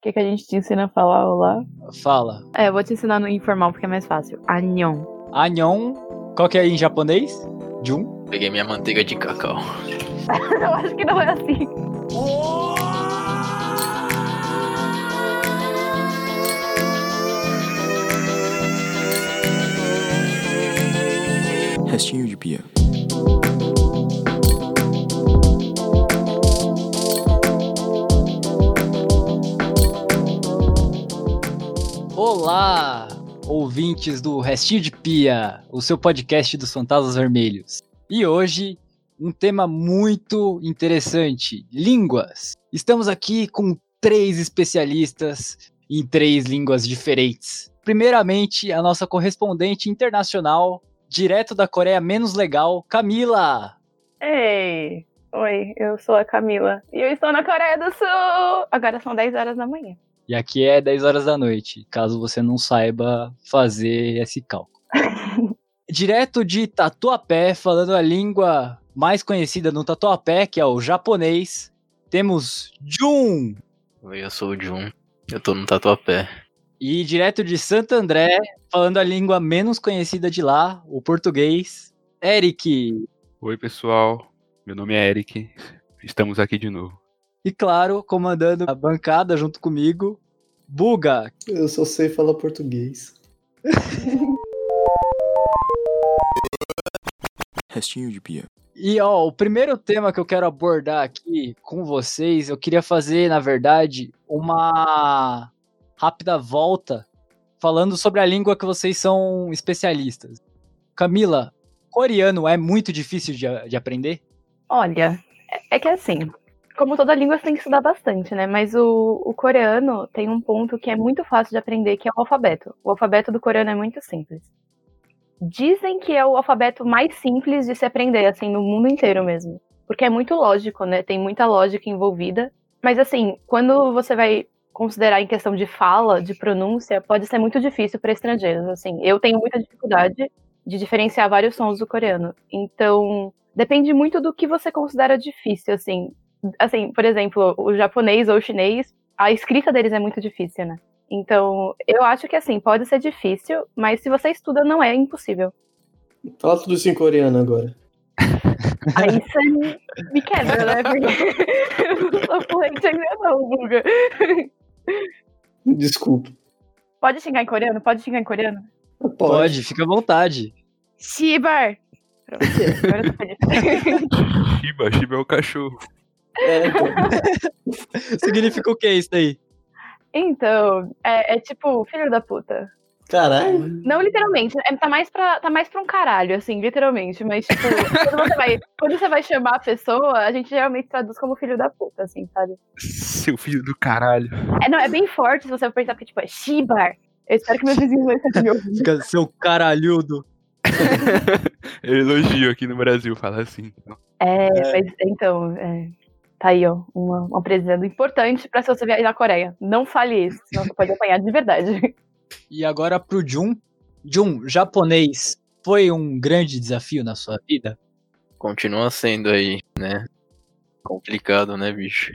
que, que a gente te ensina a falar olá? Fala. É, eu vou te ensinar no informal porque é mais fácil. Anyon. Anyon, qual que é em japonês? Jun? Peguei minha manteiga de cacau. eu acho que não é assim. Restinho de pia. Olá, ouvintes do Restinho de Pia, o seu podcast dos Fantasmas Vermelhos. E hoje, um tema muito interessante: línguas. Estamos aqui com três especialistas em três línguas diferentes. Primeiramente, a nossa correspondente internacional, direto da Coreia menos legal, Camila. Ei, oi, eu sou a Camila e eu estou na Coreia do Sul. Agora são 10 horas da manhã. E aqui é 10 horas da noite, caso você não saiba fazer esse cálculo. Direto de Tatuapé, falando a língua mais conhecida no Tatuapé, que é o japonês, temos Jun. Oi, eu sou o Jun. Eu tô no Tatuapé. E direto de Santo André, falando a língua menos conhecida de lá, o português, Eric. Oi, pessoal. Meu nome é Eric. Estamos aqui de novo. E claro, comandando a bancada junto comigo, Buga. Eu só sei falar português. Restinho de pia. E ó, o primeiro tema que eu quero abordar aqui com vocês, eu queria fazer, na verdade, uma rápida volta falando sobre a língua que vocês são especialistas. Camila, coreano é muito difícil de, de aprender? Olha, é, é que assim, como toda língua, você tem que estudar bastante, né? Mas o, o, coreano tem um ponto que é muito fácil de aprender, que é o alfabeto. O alfabeto do coreano é muito simples. Dizem que é o alfabeto mais simples de se aprender, assim, no mundo inteiro mesmo. Porque é muito lógico, né? Tem muita lógica envolvida. Mas, assim, quando você vai considerar em questão de fala, de pronúncia, pode ser muito difícil para estrangeiros. Assim, eu tenho muita dificuldade de diferenciar vários sons do coreano. Então, depende muito do que você considera difícil, assim. Assim, por exemplo, o japonês ou o chinês, a escrita deles é muito difícil, né? Então, eu acho que assim, pode ser difícil, mas se você estuda, não é impossível. Fala tudo isso em coreano agora. Aí você me quebra, né? Porque eu não sou fluente ainda não, Buga. Desculpa. Pode xingar em coreano? Pode xingar em coreano? Pode, Pode fica à vontade. Shibar! Pronto, agora eu tô feliz. Shiba, Shiba é o cachorro. É, então. Significa o que isso daí? Então, é, é tipo, filho da puta. Caralho. Não literalmente, é, tá, mais pra, tá mais pra um caralho, assim, literalmente. Mas, tipo, quando você, vai, quando você vai chamar a pessoa, a gente geralmente traduz como filho da puta, assim, sabe? Seu filho do caralho. É, não, é bem forte se você for pensar, porque, tipo, é Shibar. Eu espero que meus vizinhos não estejam me ouvindo. Fica seu caralhudo. Eu elogio aqui no Brasil, fala assim. então. É, mas, então, é, tá aí, ó, uma, um aprendizado importante pra se você viajar na Coreia. Não fale isso, senão você pode apanhar de verdade. E agora pro Jun. Jun, japonês foi um grande desafio na sua vida? Continua sendo aí, né? Complicado, né, bicho?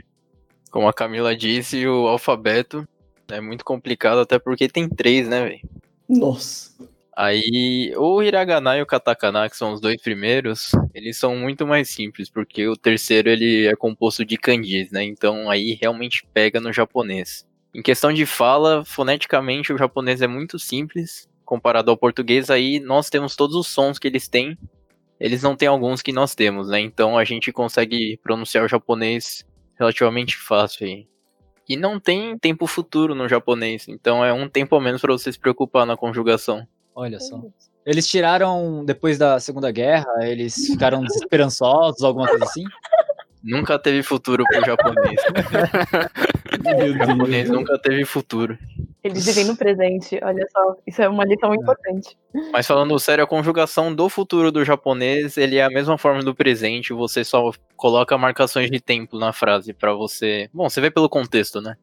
Como a Camila disse, o alfabeto é muito complicado, até porque tem três, né, velho? Nossa. Aí, o hiragana e o katakana, que são os dois primeiros, eles são muito mais simples, porque o terceiro ele é composto de kanjis, né? Então aí realmente pega no japonês. Em questão de fala, foneticamente o japonês é muito simples comparado ao português. Aí nós temos todos os sons que eles têm. Eles não têm alguns que nós temos, né? Então a gente consegue pronunciar o japonês relativamente fácil aí. E não tem tempo futuro no japonês, então é um tempo a menos para você se preocupar na conjugação. Olha só. Eles tiraram, depois da Segunda Guerra, eles ficaram desesperançosos, alguma coisa assim? Nunca teve futuro pro japonês. o japonês nunca teve futuro. Eles vivem no presente, olha só. Isso é uma lição importante. Mas falando sério, a conjugação do futuro do japonês, ele é a mesma forma do presente, você só coloca marcações de tempo na frase pra você... Bom, você vê pelo contexto, né?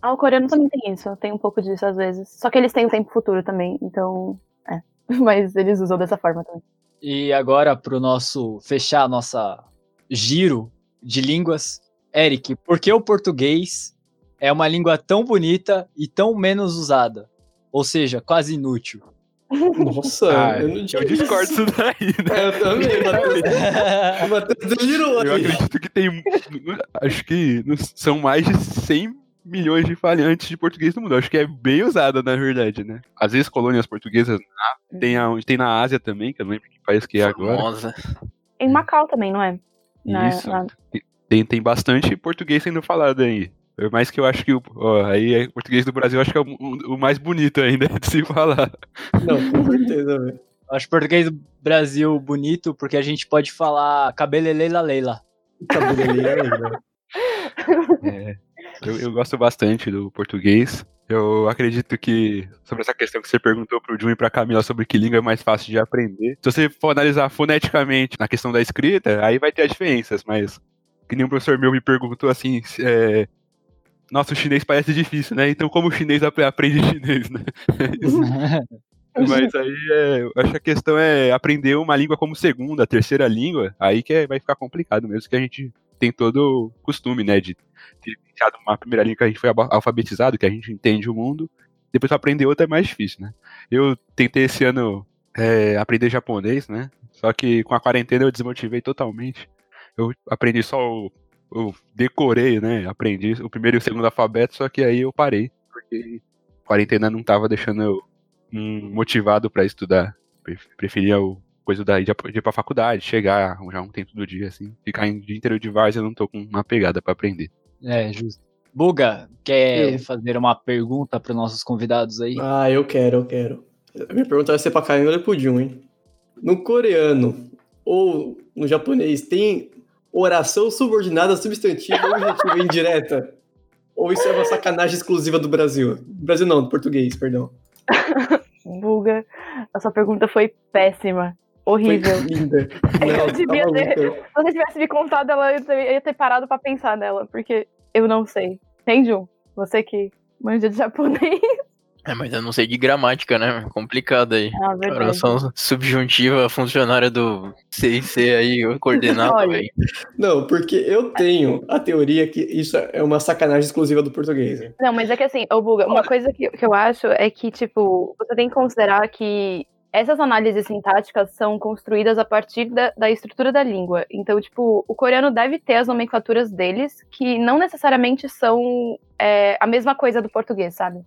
Ah, o coreano também tem isso, tem um pouco disso às vezes. Só que eles têm o tempo futuro também, então. É. Mas eles usam dessa forma também. E agora, pro nosso fechar a nossa giro de línguas, Eric, por que o português é uma língua tão bonita e tão menos usada. Ou seja, quase inútil. Nossa, Ah, eu não eu tinha discordo isso. disso daí, né? É, eu também, Matheus. Matheus delirou Eu acredito que tem. Acho que são mais de 100 milhões de falantes de português no mundo. Acho que é bem usada, na verdade, né? Às vezes colônias portuguesas na- tem, a, tem na Ásia também, que eu não lembro que país que é agora. Famosa. Em Macau também, não é? Na- Isso. na- Tem, tem bastante português sendo falado aí. É Mais que eu acho que o ó, aí é, o português do Brasil acho que é o, o- o mais bonito ainda de se falar. Não, com certeza, velho. Eu Acho português do Brasil bonito porque a gente pode falar cabeleleila leila. Cabeleleira aí, né? É, eu, eu gosto bastante do português. Eu acredito que, sobre essa questão que você perguntou pro Jun e pra Camila sobre que língua é mais fácil de aprender, se você for analisar foneticamente na questão da escrita, aí vai ter as diferenças, mas que nem um professor meu me perguntou assim, é, nossa, o chinês parece difícil, né? Então como o chinês apre- aprende chinês, né? Mas aí é, eu acho que a questão é aprender uma língua como segunda, terceira língua, aí que é- vai ficar complicado mesmo, que a gente tem todo o costume, né, de ter iniciado uma primeira língua que a gente foi alfabetizado, que a gente entende o mundo, depois aprender outra é mais difícil, né. Eu tentei esse ano é, aprender japonês, né, só que com a quarentena eu desmotivei totalmente. Eu aprendi só o, eu decorei, né, aprendi o primeiro e o segundo alfabeto, só que aí eu parei, porque a quarentena não tava deixando eu hum, motivado pra estudar. Pref- Preferia o coisa da de ir pra faculdade, chegar já um tempo do dia, assim. Ficar em dia inteiro de várzea, eu não tô com uma pegada pra aprender. É, justo. Buga, quer Eu. fazer uma pergunta para nossos convidados aí? Ah, eu quero, eu quero. A minha pergunta vai ser pra Camila e pro Jun, hein? No coreano ou no japonês, tem oração subordinada, substantiva, objetiva indireta? Ou isso é uma sacanagem exclusiva do Brasil? Do Brasil não, do português, perdão. Buga, a sua pergunta foi péssima. Foi Horrível. linda. Eu Não, devia tá ter-. Se você tivesse me contado ela, eu eu ia ter parado pra pensar nela, porque eu não sei. Entende? Você que manja de japonês. É, mas eu não sei de gramática, né? Complicado aí. Ah. Oração subjuntiva funcionária do CIC aí, o coordenado, velho. Não, porque eu tenho a teoria que isso é uma sacanagem exclusiva do português. né? Não, mas é que assim, ô Buga, uma coisa que, que eu acho é que, tipo, você tem que considerar que essas análises sintáticas são construídas a partir da, da estrutura da língua. Então, tipo, o coreano deve ter as nomenclaturas deles, que não necessariamente são é, a mesma coisa do português, sabe?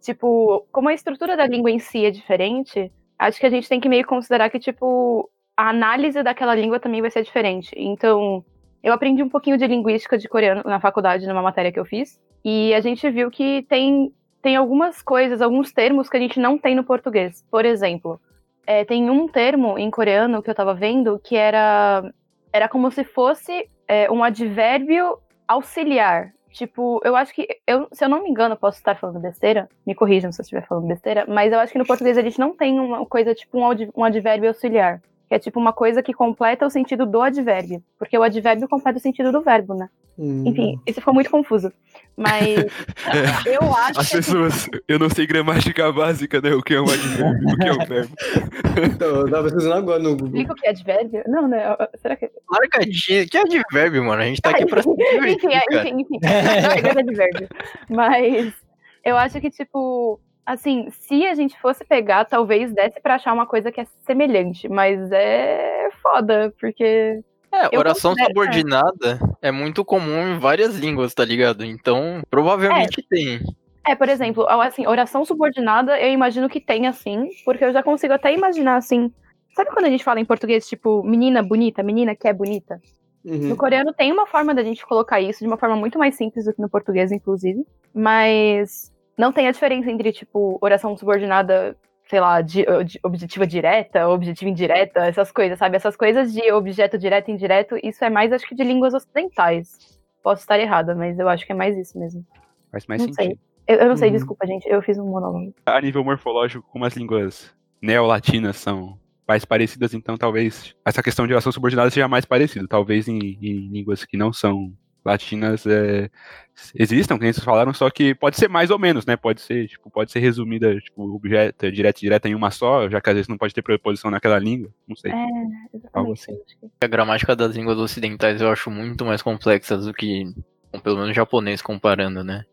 Tipo, como a estrutura da língua em si é diferente, acho que a gente tem que meio considerar que, tipo, a análise daquela língua também vai ser diferente. Então, eu aprendi um pouquinho de linguística de coreano na faculdade, numa matéria que eu fiz. E a gente viu que tem, tem algumas coisas, alguns termos que a gente não tem no português. Por exemplo, é, tem um termo em coreano que eu tava vendo que era, era como se fosse é, um advérbio auxiliar. Tipo, eu acho que, eu, se eu não me engano, posso estar falando besteira, me corrijam se eu estiver falando besteira, mas eu acho que no português a gente não tem uma coisa tipo um, um advérbio auxiliar. Que é tipo uma coisa que completa o sentido do advérbio. Porque o advérbio completa o sentido do verbo, né? Hum. Enfim, isso ficou muito confuso. Mas eu acho As que. pessoas, eu não sei gramática básica, né? O que é um advérbio, o que é um verbo. Então, eu tava pesquisando agora no Google. Explica o que é advérbio? Não, né? Será que. Largadinha. Que advérbio, mano. A gente tá aqui pra se divertir, enfim, é, enfim, enfim. É advérbio. Mas eu acho que, tipo, assim, se a gente fosse pegar, talvez desse pra achar uma coisa que é semelhante. Mas é foda, porque. É, Eu oração considero- subordinada é muito comum em várias línguas, tá ligado? Então, provavelmente tem. É, por exemplo, assim, oração subordinada, eu imagino que tem assim, porque eu já consigo até imaginar assim. Sabe quando a gente fala em português, tipo, menina bonita, menina que é bonita? Uhum. No coreano tem uma forma da gente colocar isso de uma forma muito mais simples do que no português, inclusive. Mas não tem a diferença entre, tipo, oração subordinada, sei lá, de, de objetiva direta, objetiva indireta, essas coisas, sabe? Essas coisas de objeto direto e indireto, isso é mais, acho que, de línguas ocidentais. Posso estar errada, mas eu acho que é mais isso mesmo. Faz mais Não sei. sentido. Eu, eu não sei, Uhum. desculpa, gente. Eu fiz um monólogo. A nível morfológico, como as línguas neolatinas são mais parecidas, então talvez essa questão de oração subordinada seja mais parecida. Talvez em, em línguas que não são latinas é, existam, que nem vocês falaram, só que pode ser mais ou menos, né? Pode ser, tipo, pode ser resumida, tipo, objeto, direto, direta em uma só, já que às vezes não pode ter preposição naquela língua. Não sei. É, exatamente. assim. A gramática das línguas ocidentais eu acho muito mais complexa do que, bom, pelo menos japonês comparando, né?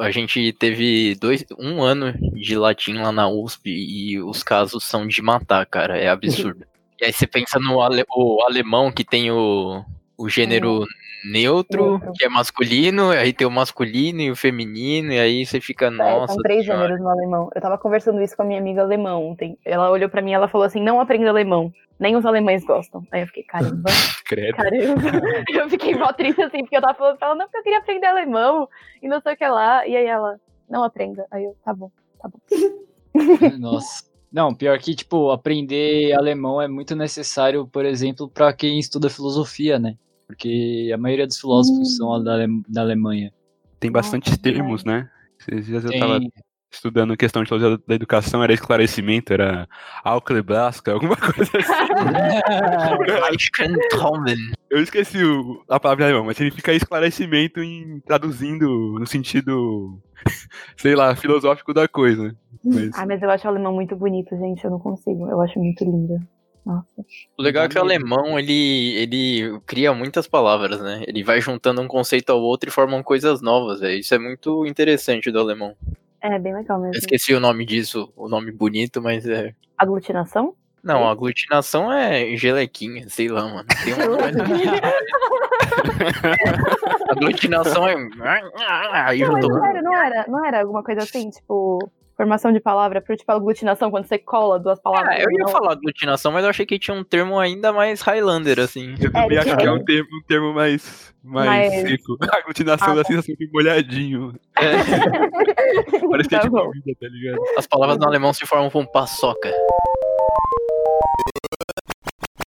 A gente teve dois, um ano de latim lá na USP e os casos são de matar, cara. É absurdo. e aí você pensa no ale- o alemão que tem o, o gênero neutro, Neutro. que é masculino, aí tem o masculino e o feminino, e aí você fica, É, nossa. são três senhora. gêneros no alemão. Eu tava conversando isso com a minha amiga alemã ontem. Ela olhou pra mim e ela falou assim: não aprenda alemão. Nem os alemães gostam. Aí eu fiquei, caramba, Credo. caramba. eu fiquei mó triste assim, porque eu tava falando pra ela, não, porque eu queria aprender alemão e não sei o que lá. E aí ela, não aprenda. Aí eu, tá bom, tá bom. Nossa. Não, pior que, tipo, aprender alemão é muito necessário, por exemplo, pra quem estuda filosofia, né? Porque a maioria dos filósofos Hum. são da, Ale- da Alemanha. Tem bastantes Nossa, termos, né? Esses dias eu tava estudando questão de teoria da educação, era esclarecimento, era Alclebraska, alguma coisa assim. Eu esqueci o- a palavra em alemão, mas significa esclarecimento em traduzindo no sentido, sei lá, filosófico da coisa. Mas, Ah, mas eu acho o alemão muito bonito, gente. Eu não consigo. Eu acho muito lindo. Nossa. O legal é que o alemão, ele, ele cria muitas palavras, né? Ele vai juntando um conceito ao outro e formam coisas novas, velho. Isso é muito interessante do alemão. É, bem legal Eu mesmo. esqueci o nome disso, o nome bonito, mas é. Aglutinação? Não, a aglutinação é gelequinha, sei lá, mano. Tem uma coisa. aglutinação é. Aí Não, mas juntou. não era, não era, não era alguma coisa assim, tipo, formação de palavra, pro tipo aglutinação, quando você cola duas palavras. Ah, eu ia não. falar aglutinação, mas eu achei que tinha um termo ainda mais Highlander, assim. eu também É, acho que é um termo, um termo mais, mais Mais- seco. A aglutinação Ah, da tá. sensação de molhadinho. É, Parece que é Tá de comida, tá ligado? as palavras no alemão se formam com paçoca.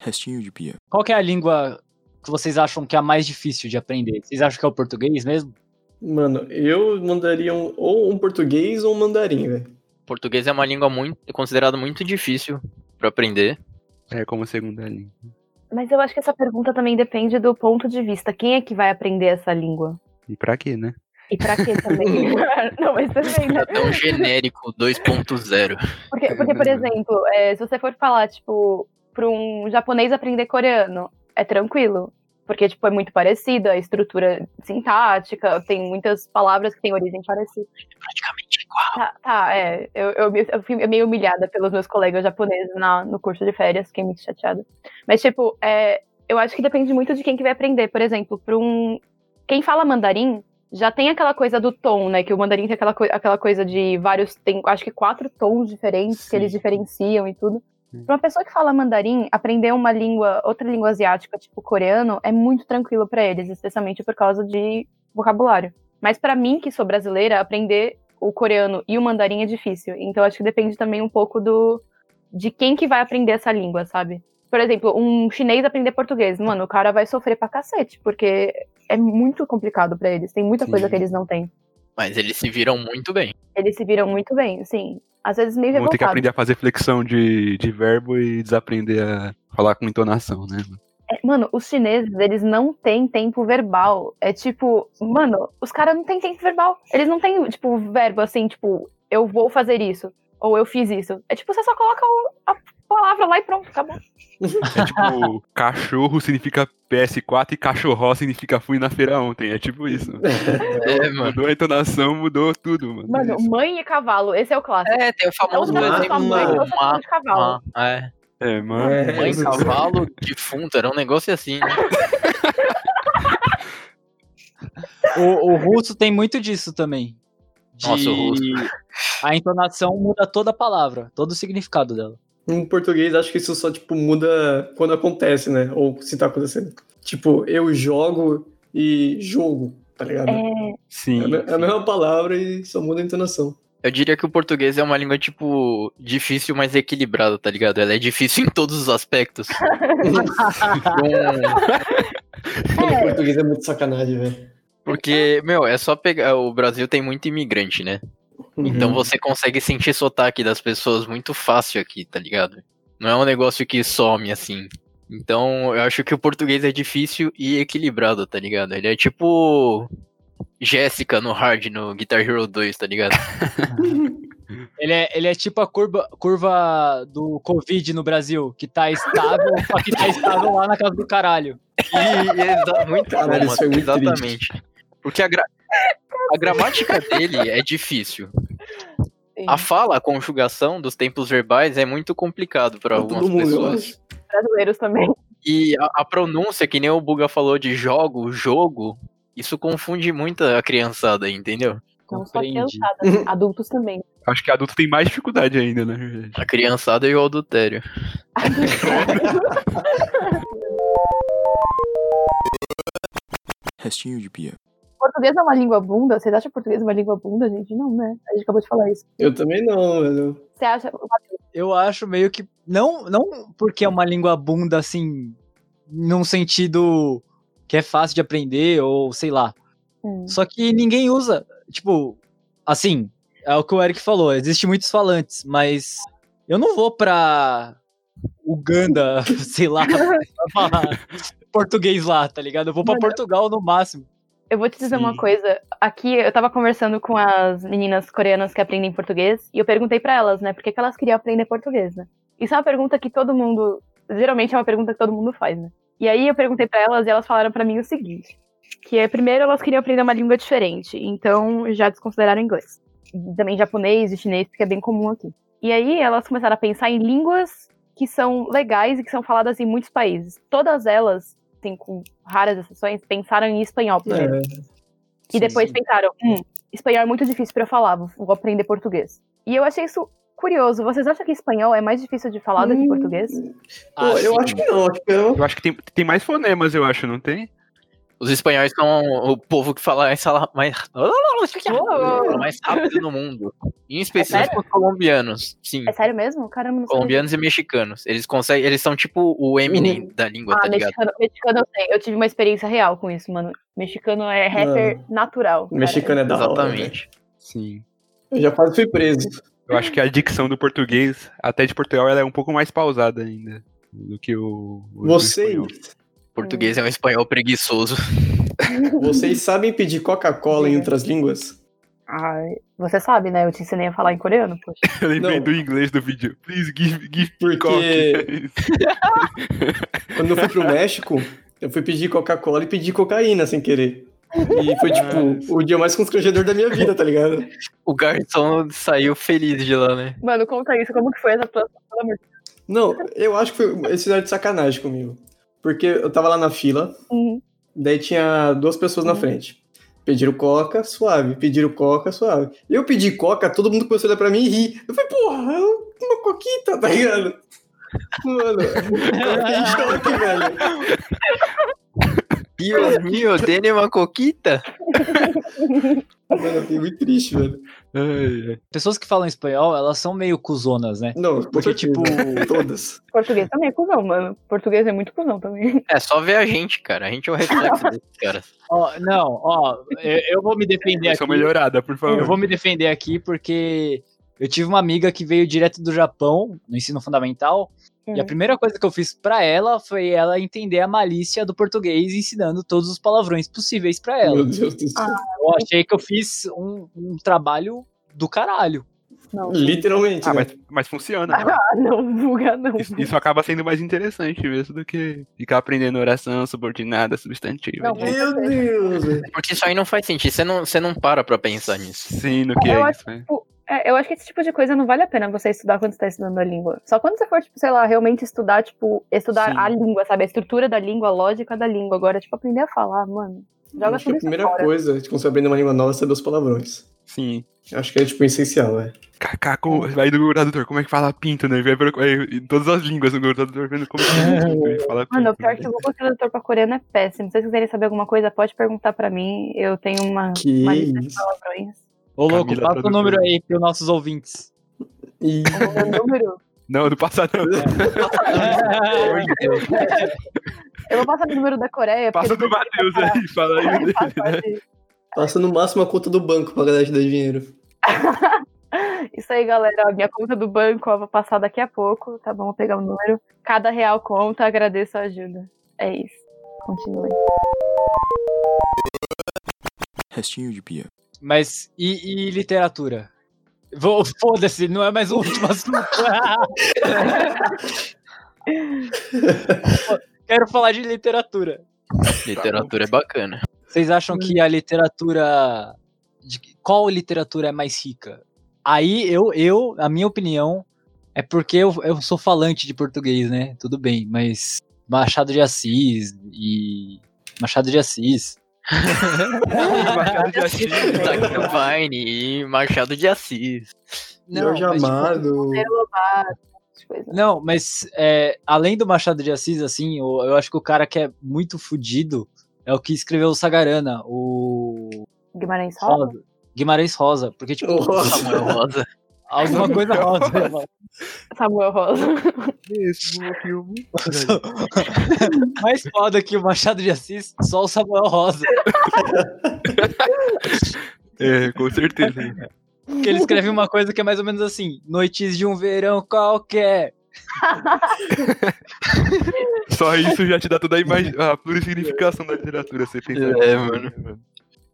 Restinho de pia. Qual que é a língua que vocês acham que é a mais difícil de aprender? Vocês acham que é o português mesmo? Mano, eu mandaria um, ou um português ou um mandarim, velho. Português é uma língua muito é considerada muito difícil pra aprender. É como segunda língua. Mas eu acho que essa pergunta também depende do ponto de vista. Quem é que vai aprender essa língua? E pra quê, né? E pra quê também? não, mas também, né? É tão genérico 2.0. Porque, porque por exemplo, é, se você for falar, tipo, pra um japonês aprender coreano, é tranquilo. Porque, tipo, é muito parecido, a estrutura sintática, tem muitas palavras que têm origem parecida. Praticamente igual. Tá, tá, é. Eu, eu, eu fui meio humilhada pelos meus colegas japoneses na, no curso de férias, fiquei muito chateada. Mas, tipo, é, eu acho que depende muito de quem que vai aprender. Por exemplo, para um. Quem fala mandarim já tem aquela coisa do tom, né? Que o mandarim tem aquela, coi- aquela coisa de vários. Tem acho que quatro tons diferentes que Sim. eles diferenciam e tudo. Pra uma pessoa que fala mandarim, aprender uma língua, outra língua asiática, tipo coreano, é muito tranquilo pra eles, especialmente por causa de vocabulário. Mas pra mim, que sou brasileira, aprender o coreano e o mandarim é difícil. Então acho que depende também um pouco do de quem que vai aprender essa língua, sabe? Por exemplo, um chinês aprender português, mano, o cara vai sofrer pra cacete, porque é muito complicado pra eles, tem muita Sim. coisa que eles não têm. Mas eles se viram muito bem. Eles se viram muito bem, sim. Às vezes meio Vamos ter que aprender a fazer flexão de, de verbo e desaprender a falar com entonação, né? É, mano, os chineses, eles não têm tempo verbal. É tipo, mano, os caras não têm tempo verbal. Eles não têm, tipo, verbo assim, tipo, eu vou fazer isso. Ou eu fiz isso. É tipo, você só coloca o- a palavra lá e pronto, acabou. É tipo, cachorro significa PS4 e cachorró significa fui na feira ontem. É tipo isso. É, mano. Mudou a entonação, mudou tudo, mano. Mano, É mãe e cavalo, esse é o clássico. É, tem o famoso fala exemplo sua mãe, do então você fala ma, de cavalo. é. É, mano. É, Mãe, cavalo, defunto, era um negócio assim. né? O, o russo tem muito disso também. De- Nossa, o russo. A entonação muda toda a palavra, todo o significado dela. Em português, acho que isso só, tipo, muda quando acontece, né? Ou se tá acontecendo. Tipo, eu jogo e jogo, tá ligado? É, É, Sim. a, é a mesma palavra e só muda a entonação. Eu diria que o português é uma língua, tipo, difícil, mas equilibrada, tá ligado? Ela é difícil em todos os aspectos. Um- O português é muito sacanagem, velho. porque, meu, é só pegar. O Brasil tem muito imigrante, né? Então Uhum. você consegue sentir sotaque das pessoas muito fácil aqui, tá ligado? Não é um negócio que some assim. Então eu acho que o português é difícil e equilibrado, tá ligado? Ele é tipo. Jéssica no Hard no Guitar Hero 2, tá ligado? Ele é, ele é tipo a curva, curva do Covid no Brasil, que tá estável, só que tá estável lá na casa do caralho. E, e exa- muito Caralho, bom, isso foi muito exatamente. Porque a, gra- a gramática dele é difícil. Sim. A fala, a conjugação dos tempos verbais é muito complicado para algumas eu pessoas. Brasileiros também. E a, a pronúncia, que nem o Buga falou de jogo, jogo, isso confunde muito a criançada, entendeu? Não só criançada, adultos também. Acho que adulto tem mais dificuldade ainda, né? A criançada e o adultério. Restinho de pia. Português é uma língua bunda? Vocês acham português uma língua bunda, gente? Não, né? A gente acabou de falar isso. Eu também não, velho. Você acha. Eu acho meio que. Não, não porque é uma língua bunda, assim, num sentido que é fácil de aprender, ou sei lá. Hum. Só que ninguém usa. Tipo, assim, é o que o Eric falou, existe muitos falantes, mas eu não vou pra Uganda, sei lá, pra falar português lá, tá ligado? Eu vou pra Mano, Portugal no máximo. Eu vou te dizer uma Sim. coisa. Aqui eu tava conversando com as meninas coreanas que aprendem português e eu perguntei pra elas, né, por que, que elas queriam aprender português, né? Isso é uma pergunta que todo mundo. Geralmente é uma pergunta que todo mundo faz, né? E aí eu perguntei pra elas e elas falaram pra mim o seguinte: que é, primeiro elas queriam aprender uma língua diferente, então já desconsideraram inglês. E também japonês e chinês, porque é bem comum aqui. E aí elas começaram a pensar em línguas que são legais e que são faladas em muitos países. Todas elas, assim, com raras exceções, pensaram em espanhol primeiro. É, E depois Sim. pensaram, hum, espanhol é muito difícil pra eu falar, vou, vou aprender português. E eu achei isso curioso. Vocês acham que espanhol é mais difícil de falar do que Hum. português? Pô, eu sim. acho que não. Acho que eu... Eu acho que tem, tem mais fonemas, eu acho, não tem? Os espanhóis são o povo que fala mais, mais, mais rápido no mundo. Em específico sério? os colombianos. Sim. É sério mesmo? Caramba, não sei. Colombianos e mexicanos. Eles conseguem. Eles são tipo o Eminem da língua, Ah, tá ligado? mexicano, mexicano eu sei. Eu tive uma experiência real com isso, mano. Mexicano é rapper natural. cara. Mexicano é da hora. velho. Exatamente. Sim. Eu já quase fui preso. Eu acho que a dicção do português, até de Portugal, ela é um pouco mais pausada ainda do que o. o Vocês. Português é um espanhol preguiçoso. vocês sabem pedir Coca-Cola em outras línguas? Ai, você sabe, né? Eu te ensinei a falar em coreano, poxa. Eu lembrei Não. do inglês do vídeo. Please give, give Porque-. Quando eu fui pro México, eu fui pedir Coca-Cola e pedi cocaína sem querer. E foi, tipo, o dia mais constrangedor da minha vida, tá ligado? O garçom saiu feliz de lá, né? Mano, conta isso. Como que foi essa de Não, eu acho que foi, eles fizeram de sacanagem comigo. Porque eu tava lá na fila, Uhum. daí tinha duas pessoas na Uhum. frente. Pediram coca, suave. Pediram coca, suave. Eu pedi coca, todo mundo começou a olhar pra mim e rir. Eu falei, porra, é uma coquita, tá ligado? Mano, fiquei em choque, velho. Deus meu, dele uma coquita? Mano, eu fiquei muito triste, velho. Ai, ai. Pessoas que falam espanhol, elas são meio cuzonas, né? Não, Porque, tipo, Todas. Português também é cuzão, mano. Português é muito cuzão também. É só ver a gente, cara. A gente é o reflexo desses caras. Ó, não, ó, eu, eu vou me defender Só aqui. melhorada, por favor. Eu vou me defender aqui porque eu tive uma amiga que veio direto do Japão, no ensino fundamental, e a primeira coisa que eu fiz pra ela foi ela entender a malícia do português ensinando todos os palavrões possíveis pra ela. Meu Deus do céu. Eu achei que eu fiz um, um trabalho do caralho. Não. Literalmente, Ah, né? mas, mas funciona. né? Ah, não, vulga não. Isso, isso acaba sendo mais interessante mesmo do que ficar aprendendo oração subordinada, substantiva. Não. Meu Deus. Porque isso aí não faz sentido. Você não, você não para pra pensar nisso. Sim, no que Eu é acho isso. né? É, eu acho que esse tipo de coisa não vale a pena você estudar quando você tá estudando a língua. Só quando você for, tipo, sei lá, realmente estudar, tipo, estudar Sim. a língua, sabe? A estrutura da língua, a lógica da língua. Agora, tipo, aprender a falar, mano. Joga Acho que a primeira fora. coisa de quando você aprender uma língua nova é saber os palavrões. Sim. Acho que é, tipo, essencial, velho. Kaká, como- vai do tradutor, como é que fala pinto, né? Vai em todas as línguas do tradutor vendo como que é pinto, e fala Mano, o pinto, pior né? é que o Google Tradutor pra coreano é péssimo. Se vocês quiserem saber alguma coisa, pode perguntar pra mim. Eu tenho uma, Que uma lista de palavrões. Ô, louco, Camila passa o número aí pros nossos ouvintes. E O meu número. Não, não passa não. Eu vou passar o número da Coreia. Passa do Matheus aí, fala aí o dele, né? passa no máximo a conta do banco pra galera te dar dinheiro. Isso aí, galera. Ó, minha conta do banco, ó, vou passar daqui a pouco, tá bom? Vou pegar o número. Cada real conta, agradeço a ajuda. É isso. Continue. Restinho de pia. Mas e, e literatura? Vou, foda-se, não é mais o último assunto. Quero falar de literatura. Literatura é bacana. Vocês acham que a literatura de qual literatura é mais rica. Aí eu, eu, a minha opinião, é porque eu, eu sou falante de português, né? Tudo bem, mas Machado de Assis e. Machado de Assis. Machado de Assis. Divine e Machado de Assis. Jorge mas, tipo, Amado. Não, mas é, além do Machado de Assis, assim, eu, eu acho que o cara que é muito fudido é o que escreveu o Sagarana, o Guimarães Rosa. Rosa. Guimarães Rosa, porque, tipo, Rosa. Samuel Rosa. alguma coisa rosa. Samuel Rosa. Esse bom filme. Mais foda que o Machado de Assis, só o Samuel Rosa. É, com certeza. Que ele escreve uma coisa que é mais ou menos assim: Noites de um verão qualquer. Só isso já te dá toda a, imagi- a plurisignificação da literatura. Você pensa É, mano.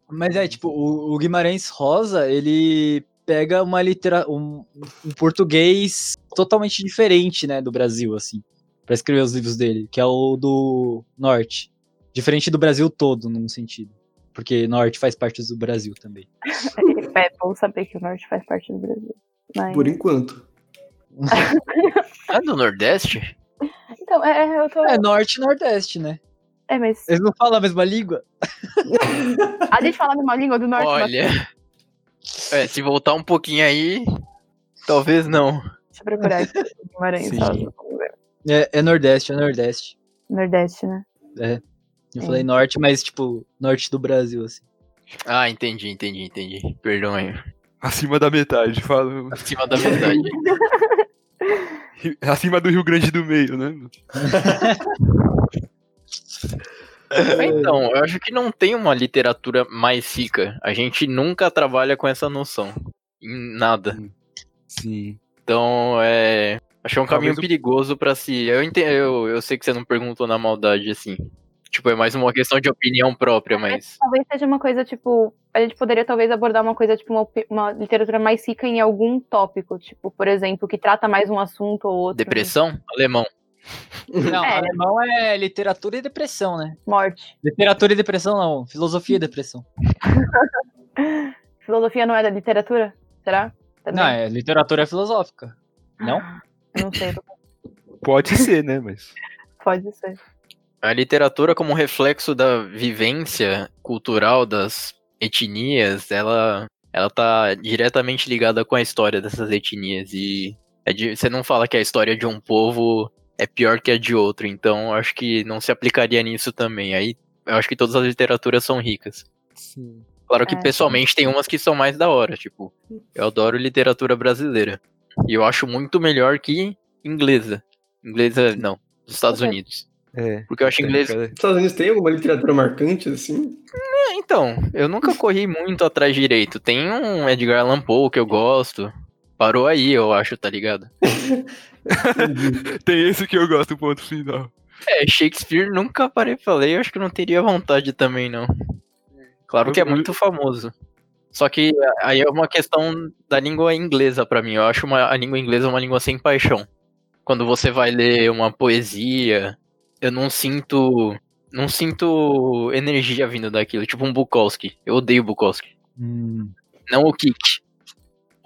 Mas é, tipo, o, o Guimarães Rosa, ele pega uma litera um, um português totalmente diferente, né, do Brasil, assim, pra escrever os livros dele, que é o do Norte. Diferente do Brasil todo, num sentido. Porque Norte faz parte do Brasil também. É bom saber que o norte faz parte do Brasil. Mas... Por enquanto. É do Nordeste? Então, é, eu tô. É Norte e Nordeste, né? É, mas Eles não falam a mesma língua? a gente fala a mesma língua do norte. mas- Olha. É, se voltar um pouquinho aí, talvez não. Deixa eu procurar aqui. Guimarães Sim. Rosa. vamos ver. É, é Nordeste, é Nordeste. Nordeste, né? Eu É. falei Norte, mas, tipo, Norte do Brasil, assim. Ah, entendi, entendi, entendi. Perdão aí. Acima da metade, falo. Acima da metade. Acima do Rio Grande do Meio, né? Então, eu acho que não tem uma literatura mais rica. A gente nunca trabalha com essa noção. Em nada. Sim. Então, é. Acho que é um caminho Talvez o- perigoso pra se. Eu, ente- eu, eu sei que você não perguntou na maldade, assim. Tipo, é mais uma questão de opinião própria, mas. Talvez seja uma coisa, tipo. A gente poderia talvez abordar uma coisa, tipo, uma, uma literatura mais rica em algum tópico. Tipo, por exemplo, que trata mais um assunto ou outro. Depressão? Alemão. Não, É. alemão é literatura e depressão, né? Morte. Literatura e depressão não, filosofia e depressão. Filosofia não é da literatura? Será? Também? Não, é literatura filosófica. Não? Não sei. Pode ser, né? Mas. Pode ser. A literatura, como reflexo da vivência cultural das etnias, ela, ela tá diretamente ligada com a história dessas etnias. E é de- você não fala que a história de um povo é pior que a de outro, então eu acho que não se aplicaria nisso também. Aí eu acho que todas as literaturas são ricas. Sim. Claro que É. pessoalmente tem umas que são mais da hora, tipo, eu adoro literatura brasileira. E eu acho muito melhor que inglesa. Inglesa, não, dos Estados Ok. Unidos. É. Porque eu acho inglês cada- Os Estados Unidos tem alguma literatura marcante, assim? É, então, eu nunca corri muito atrás direito. Tem um Edgar Allan Poe que eu gosto. Parou aí, eu acho, tá ligado? Tem esse que eu gosto, ponto final. É, Shakespeare nunca parei pra ler, eu acho que não teria vontade também, não. Claro que é muito famoso. Só que aí é uma questão da língua inglesa pra mim. Eu acho uma, a língua inglesa uma língua sem paixão. Quando você vai ler uma poesia, eu não sinto. Não sinto energia vindo daquilo. Tipo um Bukowski. Eu odeio Bukowski. Hum. Não o Kik.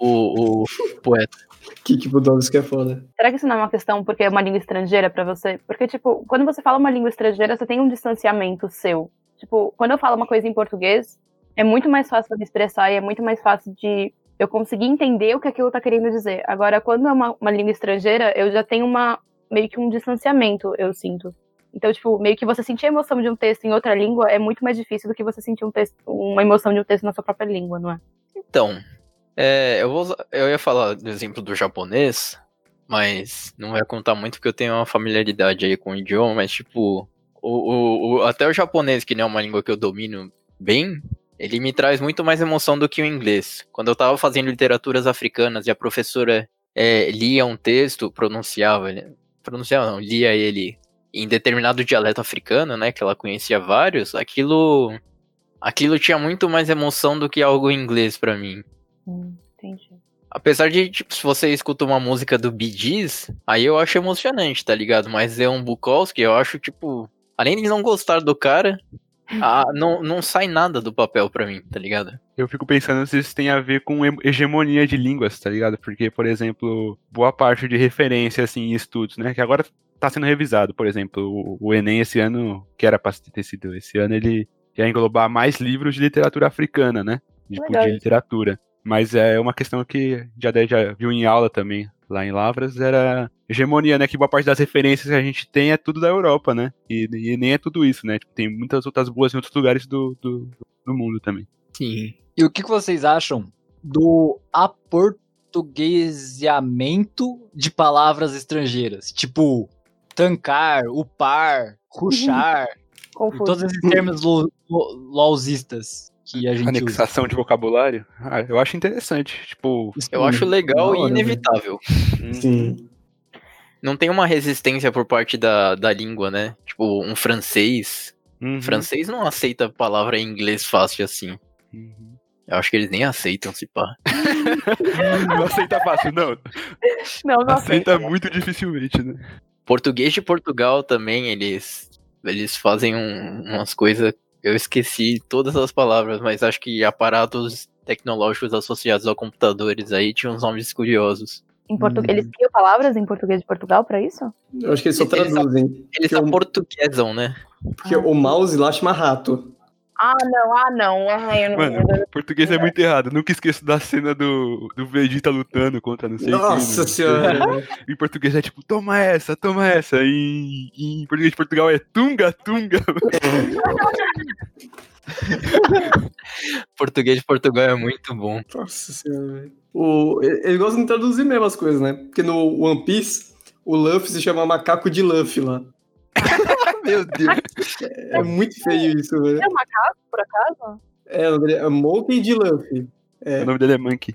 O, o poeta. Que tipo Budowski é foda. Será que isso não é uma questão porque é uma língua estrangeira pra você? Porque, tipo, quando você fala uma língua estrangeira, você tem um distanciamento seu. Tipo, quando eu falo uma coisa em português, é muito mais fácil de me expressar e é muito mais fácil de eu conseguir entender o que aquilo tá querendo dizer. Agora, quando é uma, uma língua estrangeira, eu já tenho uma meio que um distanciamento, eu sinto. Então, tipo, meio que você sentir a emoção de um texto em outra língua é muito mais difícil do que você sentir um texto, uma emoção de um texto na sua própria língua, não é? Então, é, eu, vou, eu ia falar do exemplo do japonês, mas não vai contar muito porque eu tenho uma familiaridade aí com o idioma, mas tipo, o, o- o- até o japonês, que não é uma língua que eu domino bem, ele me traz muito mais emoção do que o inglês. Quando eu tava fazendo literaturas africanas e a professora é, lia um texto, pronunciava, pronunciava não, lia ele em determinado dialeto africano, né, que ela conhecia vários, aquilo aquilo tinha muito mais emoção do que algo em inglês pra mim. Hum, entendi. Apesar de, tipo, se você escuta uma música do Bee Gees, aí eu acho emocionante, tá ligado? Mas é um Bukowski, eu acho, tipo, além de não gostar do cara, Ah, não, não sai nada do papel pra mim, tá ligado? Eu fico pensando se isso tem a ver com he- hegemonia de línguas, tá ligado? Porque, por exemplo, boa parte de referência, assim, em estudos, né? Que agora tá sendo revisado, por exemplo, o, o Enem esse ano, que era pra ter sido esse ano, ele ia englobar mais livros de literatura africana, né? Tipo, Legal de literatura. Mas é uma questão que já, já viu em aula também, lá em Lavras, era hegemonia, né? Que boa parte das referências que a gente tem é tudo da Europa, né? E, e nem é tudo isso, né? Tipo, tem muitas outras boas em outros lugares do, do, do mundo também. Sim. E o que, vocês acham do aportuguesamento de palavras estrangeiras? Tipo, tancar, upar, ruxar, Confuso. todos esses termos lo, lo, lausistas que a gente usa. Anexação de vocabulário? Ah, eu acho interessante. Tipo, Eu acho legal e hora, inevitável. Sim. Não tem uma resistência por parte da, da língua, né? Tipo, um francês. uhum, Francês não aceita palavra em inglês fácil assim. uhum. Eu acho que eles nem aceitam, se pá. Não aceita fácil, não. Não, não Aceita aceita. muito dificilmente, né? Português de Portugal também, eles, eles fazem um- umas coisas. Eu esqueci todas as palavras, mas acho que aparatos tecnológicos associados a computadores aí tinham uns nomes curiosos. Em portu... Eles criam palavras em português de Portugal pra isso? Eu acho que eles só traduzem. Eles Porque o- aportuguesam, né? Porque o mouse lá chama rato. Ah, não, ah, não. Ai, eu não Mano, português é muito errado. Nunca esqueço da cena do, do Vegeta lutando contra não sei quem. Nossa né? senhora. Em português é tipo, toma essa, toma essa. Em, em português de Portugal é tunga, tunga. Português de Portugal é muito bom. Nossa senhora, velho. O, eles gostam de traduzir mesmo as coisas, né? Porque no One Piece, o Luffy se chama macaco de Luffy lá. Meu Deus. É muito feio isso, velho. É um macaco, por acaso? É, o nome dele é Monkey de Luffy. É, O nome dele é Monkey.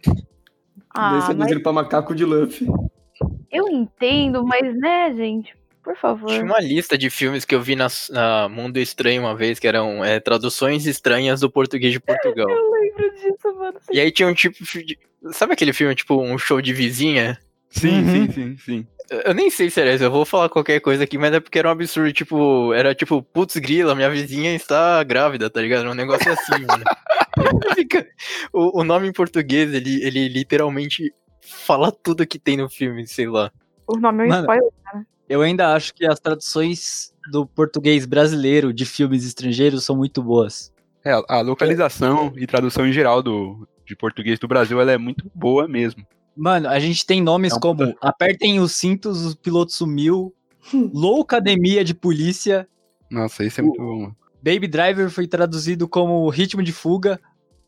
Ah, mas traduziram pra macaco de Luffy. eu entendo, mas né, gente? Por favor. Tinha uma lista de filmes que eu vi na, na Mundo Estranho uma vez, que eram é, traduções estranhas do português de Portugal. Eu lembro disso, mano. E aí tinha um tipo de. Sabe aquele filme, tipo, um show de vizinha? Sim, Uhum. sim, sim, sim. Eu- nem sei se era isso, eu vou falar qualquer coisa aqui, mas é porque era um absurdo, tipo, era tipo, putz grila, minha vizinha está grávida, tá ligado? Um negócio assim, mano. Fica- o, o nome em português, ele, ele literalmente fala tudo que tem no filme, sei lá. O nome é um Mano. spoiler. Eu ainda acho que as traduções do português brasileiro de filmes estrangeiros são muito boas. É, a localização e tradução em geral do, de português do Brasil, ela é muito boa mesmo. Mano, a gente tem nomes É um como Apertem os cintos, o piloto sumiu, Loucademia de Polícia, Nossa, isso é muito bom. Baby Driver foi traduzido como Ritmo de Fuga.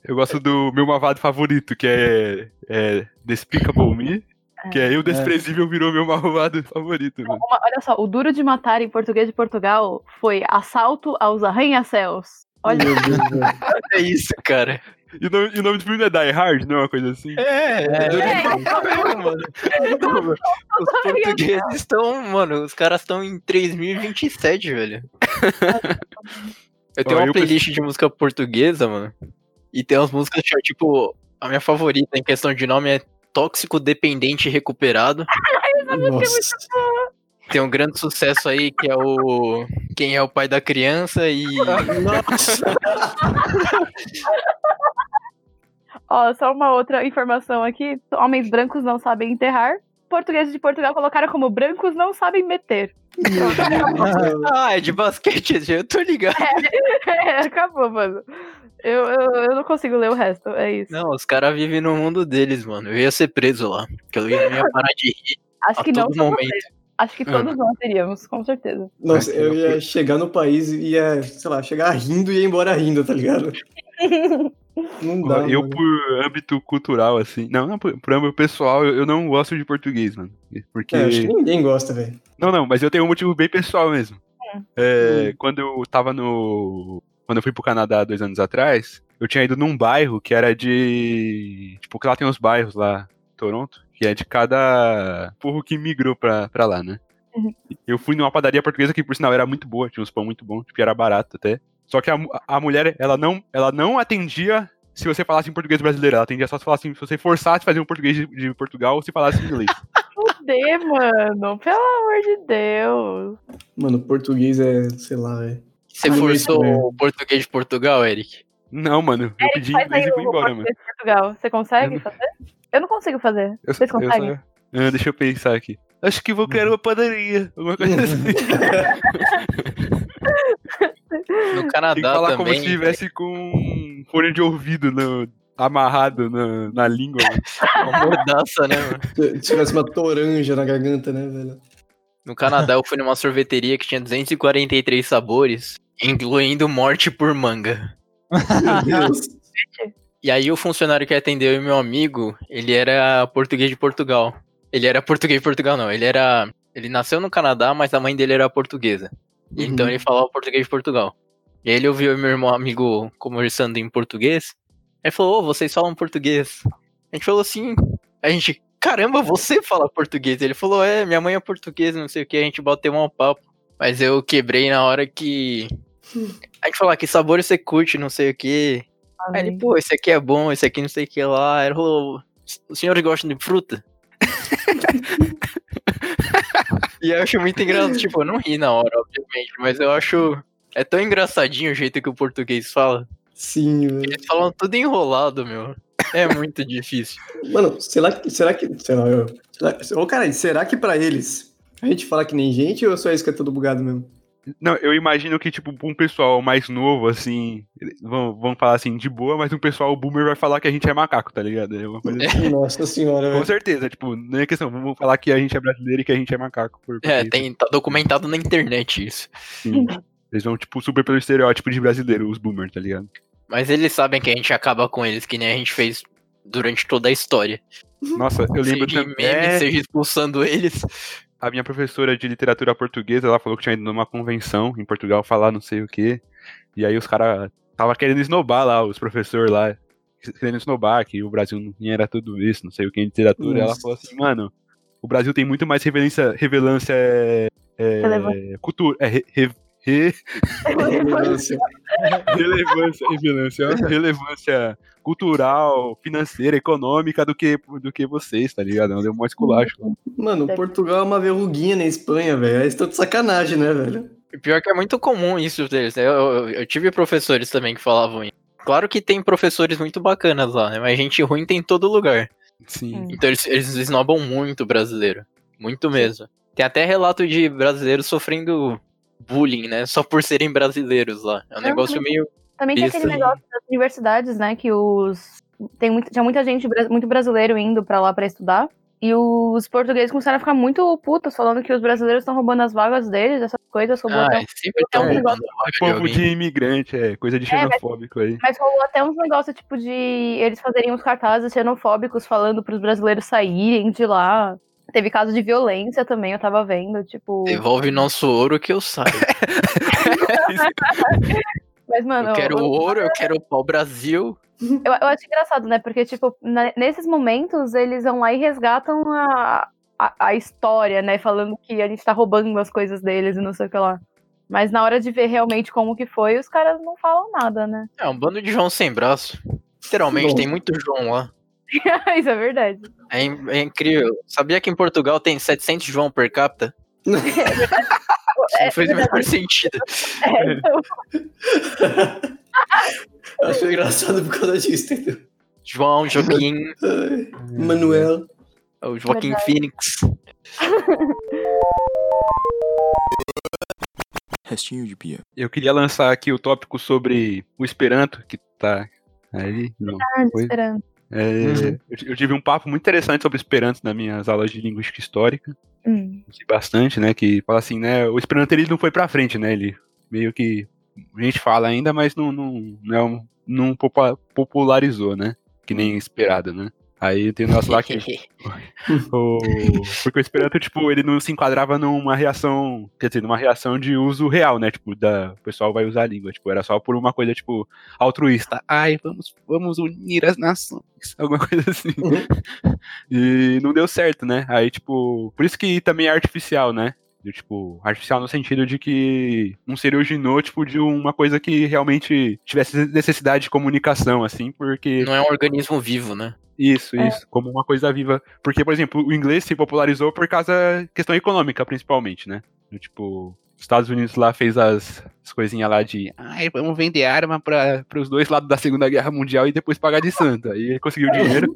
Eu gosto do meu malvado favorito, que é, é Despicable Me, que é Eu Desprezível virou meu malvado favorito. Mano. Olha só, o duro de matar em português de Portugal foi assalto aos arranha-céus. Olha, Meu Deus do céu. É isso, cara. E o nome, e o nome do filme é Die Hard, não é uma coisa assim? É, É. mano. Os portugueses estão, mano, os caras estão em 3027, velho. Eu tenho Ó, uma eu playlist de música portuguesa, mano. E tem umas músicas que, tipo, a minha favorita em questão de nome é Tóxico Dependente Recuperado. Nossa. Tem um grande sucesso aí que é o Quem é o Pai da Criança e. Nossa. ó, só uma outra informação aqui. Homens brancos não sabem enterrar. Portugueses de Portugal colocaram como brancos não sabem meter. Ah, é de basquete, eu tô ligado. É, acabou, mano. Eu, eu, eu não consigo ler o resto, é isso. Não, os caras vivem no mundo deles, mano. Eu ia ser preso lá. Porque eu ia, parar de rir Acho a que não. Acho que todos nós teríamos, com certeza. Nossa, eu ia chegar no país e ia, sei lá, chegar rindo e ia embora rindo, tá ligado? Não dá. eu, mano. por âmbito cultural, assim. Não, não, por, por âmbito pessoal, eu, eu não gosto de português, mano. Porque. É, acho que ninguém gosta, velho. Não, não, mas eu tenho um motivo bem pessoal mesmo. Hum. É, Quando eu tava no. Quando eu fui pro Canadá dois anos atrás, eu tinha ido num bairro que era de. Tipo, que lá tem uns bairros lá, em Toronto, que é de cada povo que migrou pra, pra lá, né? Uhum. Eu fui numa padaria portuguesa que, por sinal, era muito boa, tinha uns pão muito bom, tipo, era barato até. Só que a, a mulher, ela não, ela não atendia se você falasse em português brasileiro, ela atendia só se falasse, se você forçasse fazer um português de, de Portugal ou se falasse inglês. Fuder, mano. Pelo amor de Deus. Mano, português é, sei lá, velho. Você Ah, forçou o português de Portugal, Eric? Não, mano, eu Eric, pedi faz inglês aí e fui embora, mano. Portugal. Você consegue Eu não- fazer? Eu não consigo fazer. Eu, Vocês eu conseguem? só- Ah, deixa eu pensar aqui. Acho que vou criar uma padaria. Alguma coisa assim. No Tem que Canadá falar como também. se tivesse com um fone de ouvido no- amarrado na, na língua. mano. Uma mordaça, né, mano? Se tivesse uma toranja na garganta, né, velho? No Canadá eu fui numa sorveteria que tinha 243 sabores, incluindo morte por manga. Meu Deus. E aí o funcionário que atendeu e meu amigo, ele era português de Portugal. Ele era português de Portugal, não. Ele era. Ele nasceu no Canadá, mas a mãe dele era portuguesa. Então Uhum. ele falava português de Portugal. E aí ele ouviu eu meu irmão amigo conversando em português. Aí falou, ô, vocês falam português. A gente falou assim. A gente, caramba, você fala português. Ele falou, é, minha mãe é portuguesa, não sei o que, a gente bateu um papo. Mas eu quebrei na hora que. A gente falou, ah, que sabor você curte, não sei o que. Aí ele, pô, esse aqui é bom, esse aqui não sei o que lá. Ele falou, o senhor gosta de fruta? e eu acho muito engraçado, tipo, eu não ri na hora, obviamente, mas eu acho. É tão engraçadinho o jeito que o português fala. Sim, velho. Eles falam tudo enrolado, meu. É muito difícil. Mano, será que. Será que. Sei lá, eu. Será, ô, cara, será que pra eles a gente fala que nem gente ou só isso que é tudo bugado mesmo? Não, eu imagino que, tipo, pra um pessoal mais novo, assim, vão, vão falar assim, de boa, mas um pessoal boomer vai falar que a gente é macaco, tá ligado? É uma coisa assim. Nossa senhora, Com certeza, tipo, não é questão, vamos falar que a gente é brasileiro e que a gente é macaco. Por, É, porque, tem, tá documentado na internet isso. sim, eles vão, tipo, super pelo estereótipo de brasileiro, os boomers, tá ligado? Mas eles sabem que a gente acaba com eles, que nem a gente fez durante toda a história. Nossa, eu lembro seja também. meme, é, seja expulsando eles. A minha professora de literatura portuguesa, ela falou que tinha ido numa convenção em Portugal falar não sei o quê. E aí os caras tava querendo esnobar lá, os professores lá, querendo esnobar, que o Brasil não era tudo isso, não sei o que, em literatura. E ela Nossa. falou assim, mano, o Brasil tem muito mais revelância, revelância é, Relevância. cultura, é, re- re- re- Relevância. relevância, relevância, ó, relevância cultural, financeira, econômica do que, do que vocês, tá ligado? Deu um esculacho. Mano, Portugal é uma verruguinha na Espanha, velho. Eles estão de sacanagem, né, velho? E Pior que é muito comum isso deles. né? Eu, eu, eu tive professores também que falavam isso. Claro que tem professores muito bacanas lá, né? Mas gente ruim tem em todo lugar. Sim. Então eles, eles esnobam muito o brasileiro. Muito mesmo. Tem até relato de brasileiros sofrendo bullying, né? Só por serem brasileiros lá. É um Não, negócio mas- meio. Também tem aquele aí. negócio das universidades, né? Que os. Tem muito, tinha muita gente, muito brasileiro indo pra lá pra estudar. E os portugueses começaram a ficar muito putos, falando que os brasileiros estão roubando as vagas deles, essas coisas. Roubou Ah, até, sempre estão um vaga de Povo de imigrante, é coisa de É, mas- xenofóbico aí. mas rolou até uns negócios, tipo, de eles fazerem uns cartazes xenofóbicos falando pros brasileiros saírem de lá. Teve caso de violência também, eu tava vendo, tipo. Devolve nosso ouro que eu saio. Mas, mano, Eu quero eu, ouro, eu quero o pau-brasil. eu, eu acho engraçado, né? Porque, tipo, na- nesses momentos, eles vão lá e resgatam a, a, a história, né? Falando que a gente tá roubando as coisas deles e não sei o que lá. Mas na hora de ver realmente como que foi, os caras não falam nada, né? É um bando de João sem braço. Literalmente, Bom. tem muito João lá. Isso é verdade. É, in- é incrível. Sabia que em Portugal tem 700 João per capita? É, Não fez o menor sentido. é, então, Acho engraçado por causa disso, entendeu? João, Joaquim, Manuel. o Joaquim Verdade. Phoenix. Restinho de pia. Eu queria lançar aqui o tópico sobre o Esperanto, que tá aí. Não. Foi? esperando. É, Uhum. eu, eu tive um papo muito interessante sobre Esperanto nas minhas aulas de linguística histórica. Hum. Usei bastante, né? Que fala assim, né? O Esperanto ele não foi pra frente, né? Ele meio que. A gente fala ainda, mas não, não, não, é não popularizou, né? Que nem esperado, né? Aí tem o nosso lá que O... Porque o Esperanto, tipo, ele não se enquadrava numa reação, quer dizer, numa reação de uso real, né? Tipo, da... o pessoal vai usar a língua. Tipo, era só por uma coisa, tipo, altruísta. Ai, vamos, vamos unir as nações. Alguma coisa assim. Uhum. E não deu certo, né? Aí, tipo, por isso que também é artificial, né? Do, tipo, artificial no sentido de que não se originou, tipo, de uma coisa que realmente tivesse necessidade de comunicação, assim, porque. Não é um organismo vivo, né? Isso, É. isso, como uma coisa viva. Porque, por exemplo, o inglês se popularizou por causa da questão econômica, principalmente, né? Tipo, os Estados Unidos lá fez as, as coisinhas lá de ai, vamos vender arma para os dois lados da Segunda Guerra Mundial e depois pagar de santa. Aí ele conseguiu dinheiro.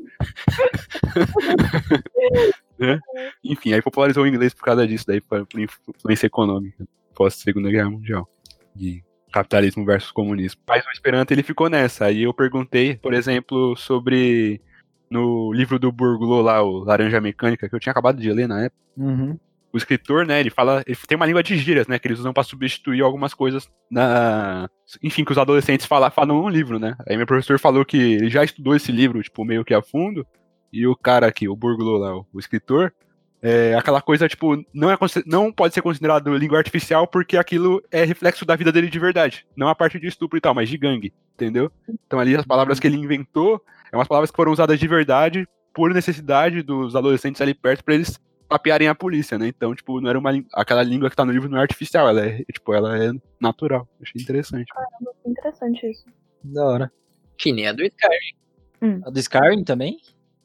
Né? Enfim, aí popularizou o inglês por causa disso, daí por, influência econômica pós Segunda Guerra Mundial. E capitalismo versus comunismo. Mas o Esperanto ele ficou nessa. Aí eu perguntei, por exemplo, sobre no livro do Burglo lá, o Laranja Mecânica, que eu tinha acabado de ler na época. Uhum. O escritor, né, ele fala, ele tem uma língua de gírias, né, que eles usam para substituir algumas coisas na, enfim, que os adolescentes falam, falam no livro, né? Aí meu professor falou que ele já estudou esse livro, tipo, meio que a fundo, e o cara aqui, o Burglo lá, o, o escritor, é aquela coisa, tipo, não, é, não pode ser considerado língua artificial porque aquilo é reflexo da vida dele de verdade. Não a parte de estupro e tal, mas de gangue, entendeu? Então ali as palavras que ele inventou é umas palavras que foram usadas de verdade por necessidade dos adolescentes ali perto para eles papearem a polícia, né? Então, tipo, não era uma aquela língua que tá no livro não é artificial, ela é, tipo, ela é natural. Achei interessante. Caramba, que interessante isso. Da hora. Que nem a do Skyrim. A do Skyrim também?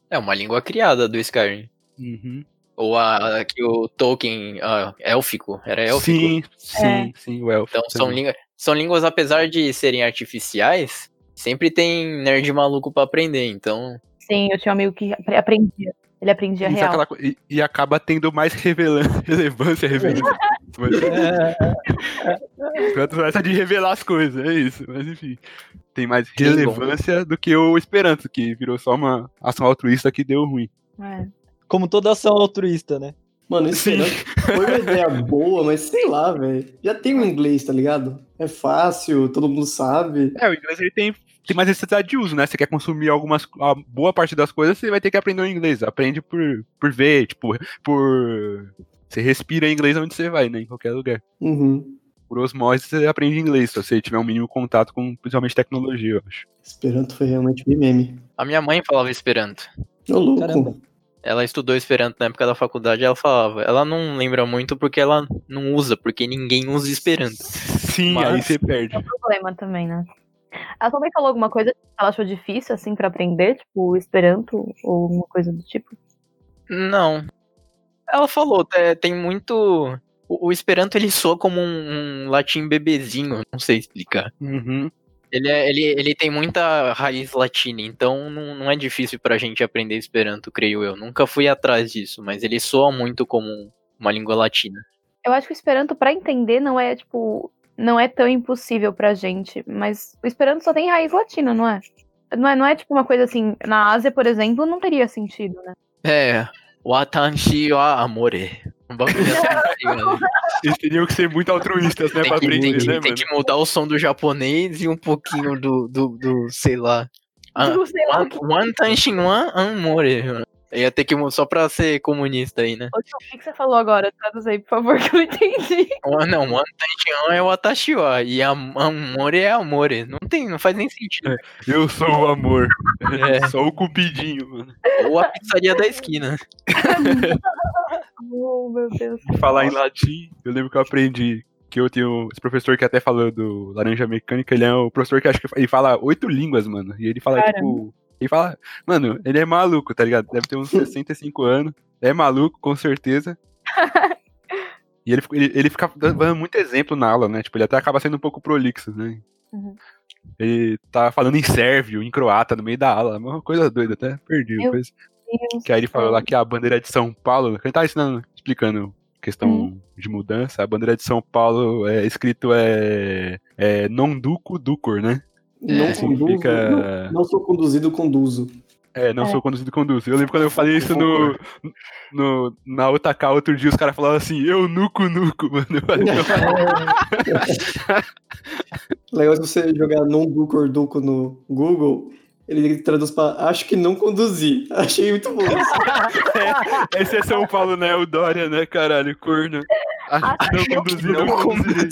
É uma língua criada do Skyrim. Uhum. Ou a, a que o Tolkien, ah, élfico, era élfico. Sim, sim, É. sim, o elfo. Então são, língua, são línguas, apesar de serem artificiais, sempre tem nerd maluco pra aprender. Então, Sim, eu tinha um amigo que apre- aprendia. Ele aprendia Isso é real. aquela e, e acaba tendo mais relevância, relevância. Mas, Quanto essa de revelar as coisas, é isso. Mas enfim. Tem mais Que bom. relevância do que o Esperanto, que virou só uma ação altruísta que deu ruim. É. Como toda ação altruísta, né? Mano, esse Sim. foi uma ideia boa, mas sei lá, velho. Já tem o inglês, tá ligado? É fácil, todo mundo sabe. É, o inglês ele tem, tem mais necessidade de uso, né? Você quer consumir algumas. A boa parte das coisas, você vai ter que aprender o inglês. Aprende por, por ver, tipo, por. Você respira inglês onde você vai, né? Em qualquer lugar. Uhum. Por osmose, você aprende inglês, se você tiver um mínimo contato com, principalmente, tecnologia, eu acho. Esperanto foi realmente bem meme. a minha mãe falava Esperanto. Ô, louco. Caramba. Ela estudou Esperanto na época da faculdade, ela falava. Ela não lembra muito porque ela não usa, porque ninguém usa Esperanto. Sim, Mas- aí você perde. Problema também, né? Ela também falou alguma coisa que ela achou difícil, assim, pra aprender, tipo, o Esperanto ou alguma coisa do tipo. Não. Ela falou, "Te- tem muito. O, o Esperanto ele soa como um, um latim bebezinho, não sei explicar. Uhum. Ele, é- ele, ele tem muita raiz latina, então não, não é difícil pra gente aprender Esperanto, creio eu. Nunca fui atrás disso, mas ele soa muito como uma língua latina. Eu acho que o Esperanto, pra entender, não é, tipo, não é tão impossível pra gente, mas o Esperanto só tem raiz latina, não é? Não é, não é tipo uma coisa assim, na Ásia, por exemplo, não teria sentido, né? É, Watanshi wa amore. Um bagulho assim? Eles teriam que ser muito altruístas, né, Tem pra que, tem, aprender, que, né, tem mano? que mudar o som do japonês e um pouquinho do, do, do sei lá. Ah, Do sei lá o One, que. one Tanshin One Amore. Ia ter que só pra ser comunista aí, né? Ô, tio, O que que você falou agora? Traduz aí, por favor, que eu não entendi. Não, Tanshin One é o Atashiwa e am- Amore é Amore. Não tem, não faz nem sentido. Eu sou o amor. É. Sou o cupidinho, mano. Ou a pizzaria da esquina. Oh, meu Deus. Falar em latim, eu lembro que eu aprendi que eu tenho esse professor que até falou do Laranja Mecânica, ele é o professor que acho que ele fala oito línguas, mano. E ele fala, Caramba. tipo. Ele fala, mano, ele é maluco, tá ligado? Deve ter uns 65 anos. É maluco, com certeza. E ele, ele, ele fica dando muito exemplo na aula, né? Tipo, ele até acaba sendo um pouco prolixo, né? Uhum. Ele tá falando em sérvio, em croata, no meio da aula. Uma coisa doida, até perdi. Meu Depois. Deus Que aí ele falou lá que a bandeira de São Paulo, que ele tá ensinando, explicando questão Hum. de mudança, a bandeira de São Paulo é escrito é, é non duco ducor, né? Não, É, conduzo, significa- não, não sou conduzido, conduzo. É, não É. sou conduzido conduzo. Eu lembro quando eu falei isso no, no, na OTK outro dia, os caras falavam assim, eu nuco nuco, mano. Eu falei, Legal se você jogar não duco or duco no Google, ele traduz pra acho que não conduzi. Achei muito bom isso. Esse é São Paulo, né? O Dória, né, caralho, corno. Acho que não Acho que conduzi, não conduzirei.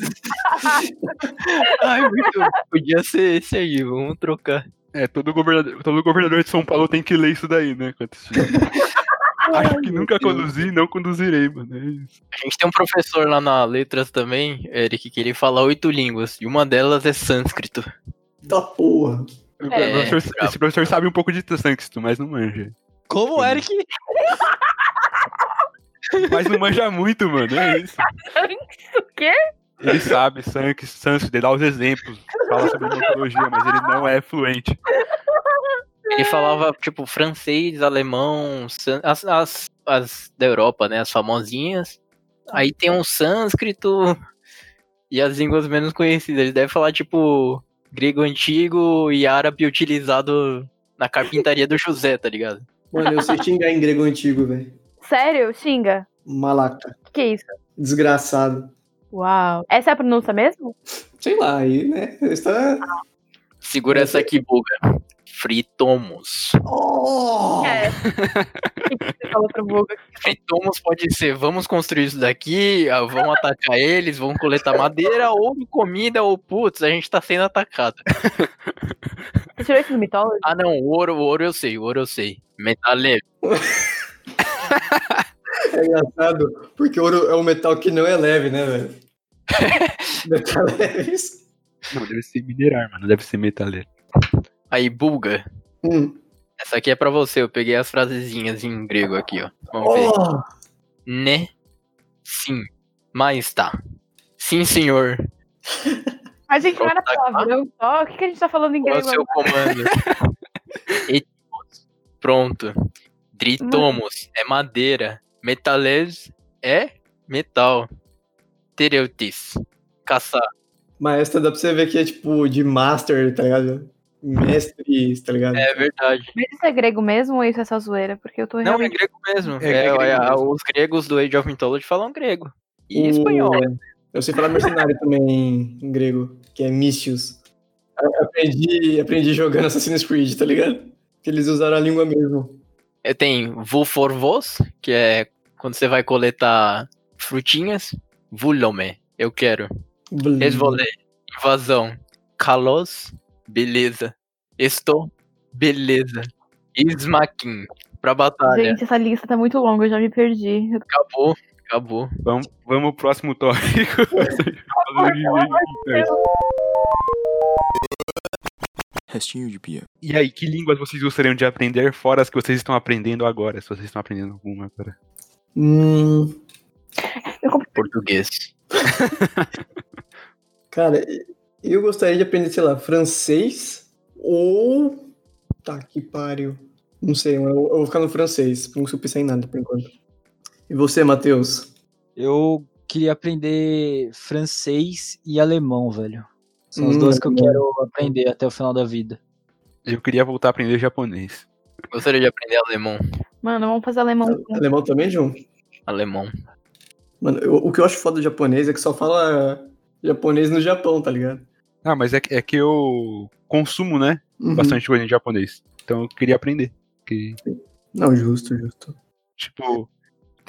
Ai, muito. Podia ser esse aí, vamos trocar. É, todo governador, todo governador de São Paulo tem que ler isso daí, né? assistir. Acho que nunca conduzi, não conduzirei, mano. É isso. A gente tem um professor lá na Letras também, Eric, que ele fala oito línguas, e uma delas é sânscrito. Da porra. É, professor- esse professor sabe um pouco de sânscrito, mas não manja. Como, Eric? Mas não manja muito, mano. É isso. O quê? Ele sabe Sansk- Sanskrit, ele dá os exemplos, fala sobre mitologia, mas ele não é fluente. Ele falava, tipo, francês, alemão, as, as, as da Europa, né? As famosinhas. Aí tem um sânscrito e as línguas menos conhecidas. Ele deve falar, tipo, grego antigo e árabe utilizado na carpintaria do José, tá ligado? Mano, eu sei xingar em grego antigo, velho. Sério? Xinga. Malaca. O que, que é isso? Desgraçado. Uau. Essa é a pronúncia mesmo? Sei lá, aí, né? Está. Segura essa aqui, buga. Fritomos. Oh! É. O que, que você falou pro Buga? Fritomos pode ser, vamos construir isso daqui, ah, vamos atacar eles, vamos coletar madeira, ou comida, ou putz, a gente tá sendo atacado. Você tirou isso do Mythology? Ah não, o ouro, o ouro eu sei, o ouro eu sei. Metaleiro. É engraçado, porque ouro é um metal que não é leve, né, velho? metal leves. Não, deve ser minerar, mano, deve ser metaleiro. Aí, Bulga, Hum. essa aqui é pra você, eu peguei as frasezinhas em grego aqui, ó. Vamos ver. Oh! Né? Sim. Mas tá. Sim, senhor. A gente não era palavrão só. O que, que a gente tá falando em Qual é o grego? seu comando? Pronto. Dritomos é madeira. Metales é metal. Tereutis. Caçar. Maestra dá pra você ver que é tipo de master, tá ligado? Mestre, tá ligado? É verdade. Mas isso é grego mesmo ou isso é só zoeira? Porque eu tô Não, é grego mesmo. É, É, grego é, mesmo. Os gregos do Age of Mythology falam grego. E O- espanhol. Eu sei falar mercenário também em grego, que é Mischius. Eu Aprendi, aprendi jogando Assassin's Creed, tá ligado? Que eles usaram a língua mesmo. É, Tem vu for vos, que é quando você vai coletar frutinhas. Vulome, eu quero. Blum. Resvolé, invasão. Kalos, beleza. Estou, beleza. Ismaquim, pra batalha. Gente, essa lista tá muito longa, eu já me perdi. Acabou, acabou. Vamos, vamos pro próximo tópico. Restinho de pia. e aí, que línguas vocês gostariam de aprender, fora as que vocês estão aprendendo agora? Se vocês estão aprendendo alguma agora. Hum, Português. cara, eu gostaria de aprender, sei lá, francês ou. Tá, que pariu. Não sei, eu, eu vou ficar no francês. Não consigo pensar em nada por enquanto. E você, Matheus? Eu queria aprender francês e alemão, velho. São as Hum, duas que eu alemão. quero aprender até o final da vida. Eu queria voltar a aprender japonês. Gostaria de aprender alemão. Mano, vamos fazer alemão. Alemão também, João? Alemão. Mano, eu- o que eu acho foda do japonês é que só fala japonês no Japão, tá ligado? Ah, mas é, que- é que eu consumo, né? Uhum. Bastante coisa em japonês. Então eu queria aprender. Que, Não, justo, justo. tipo,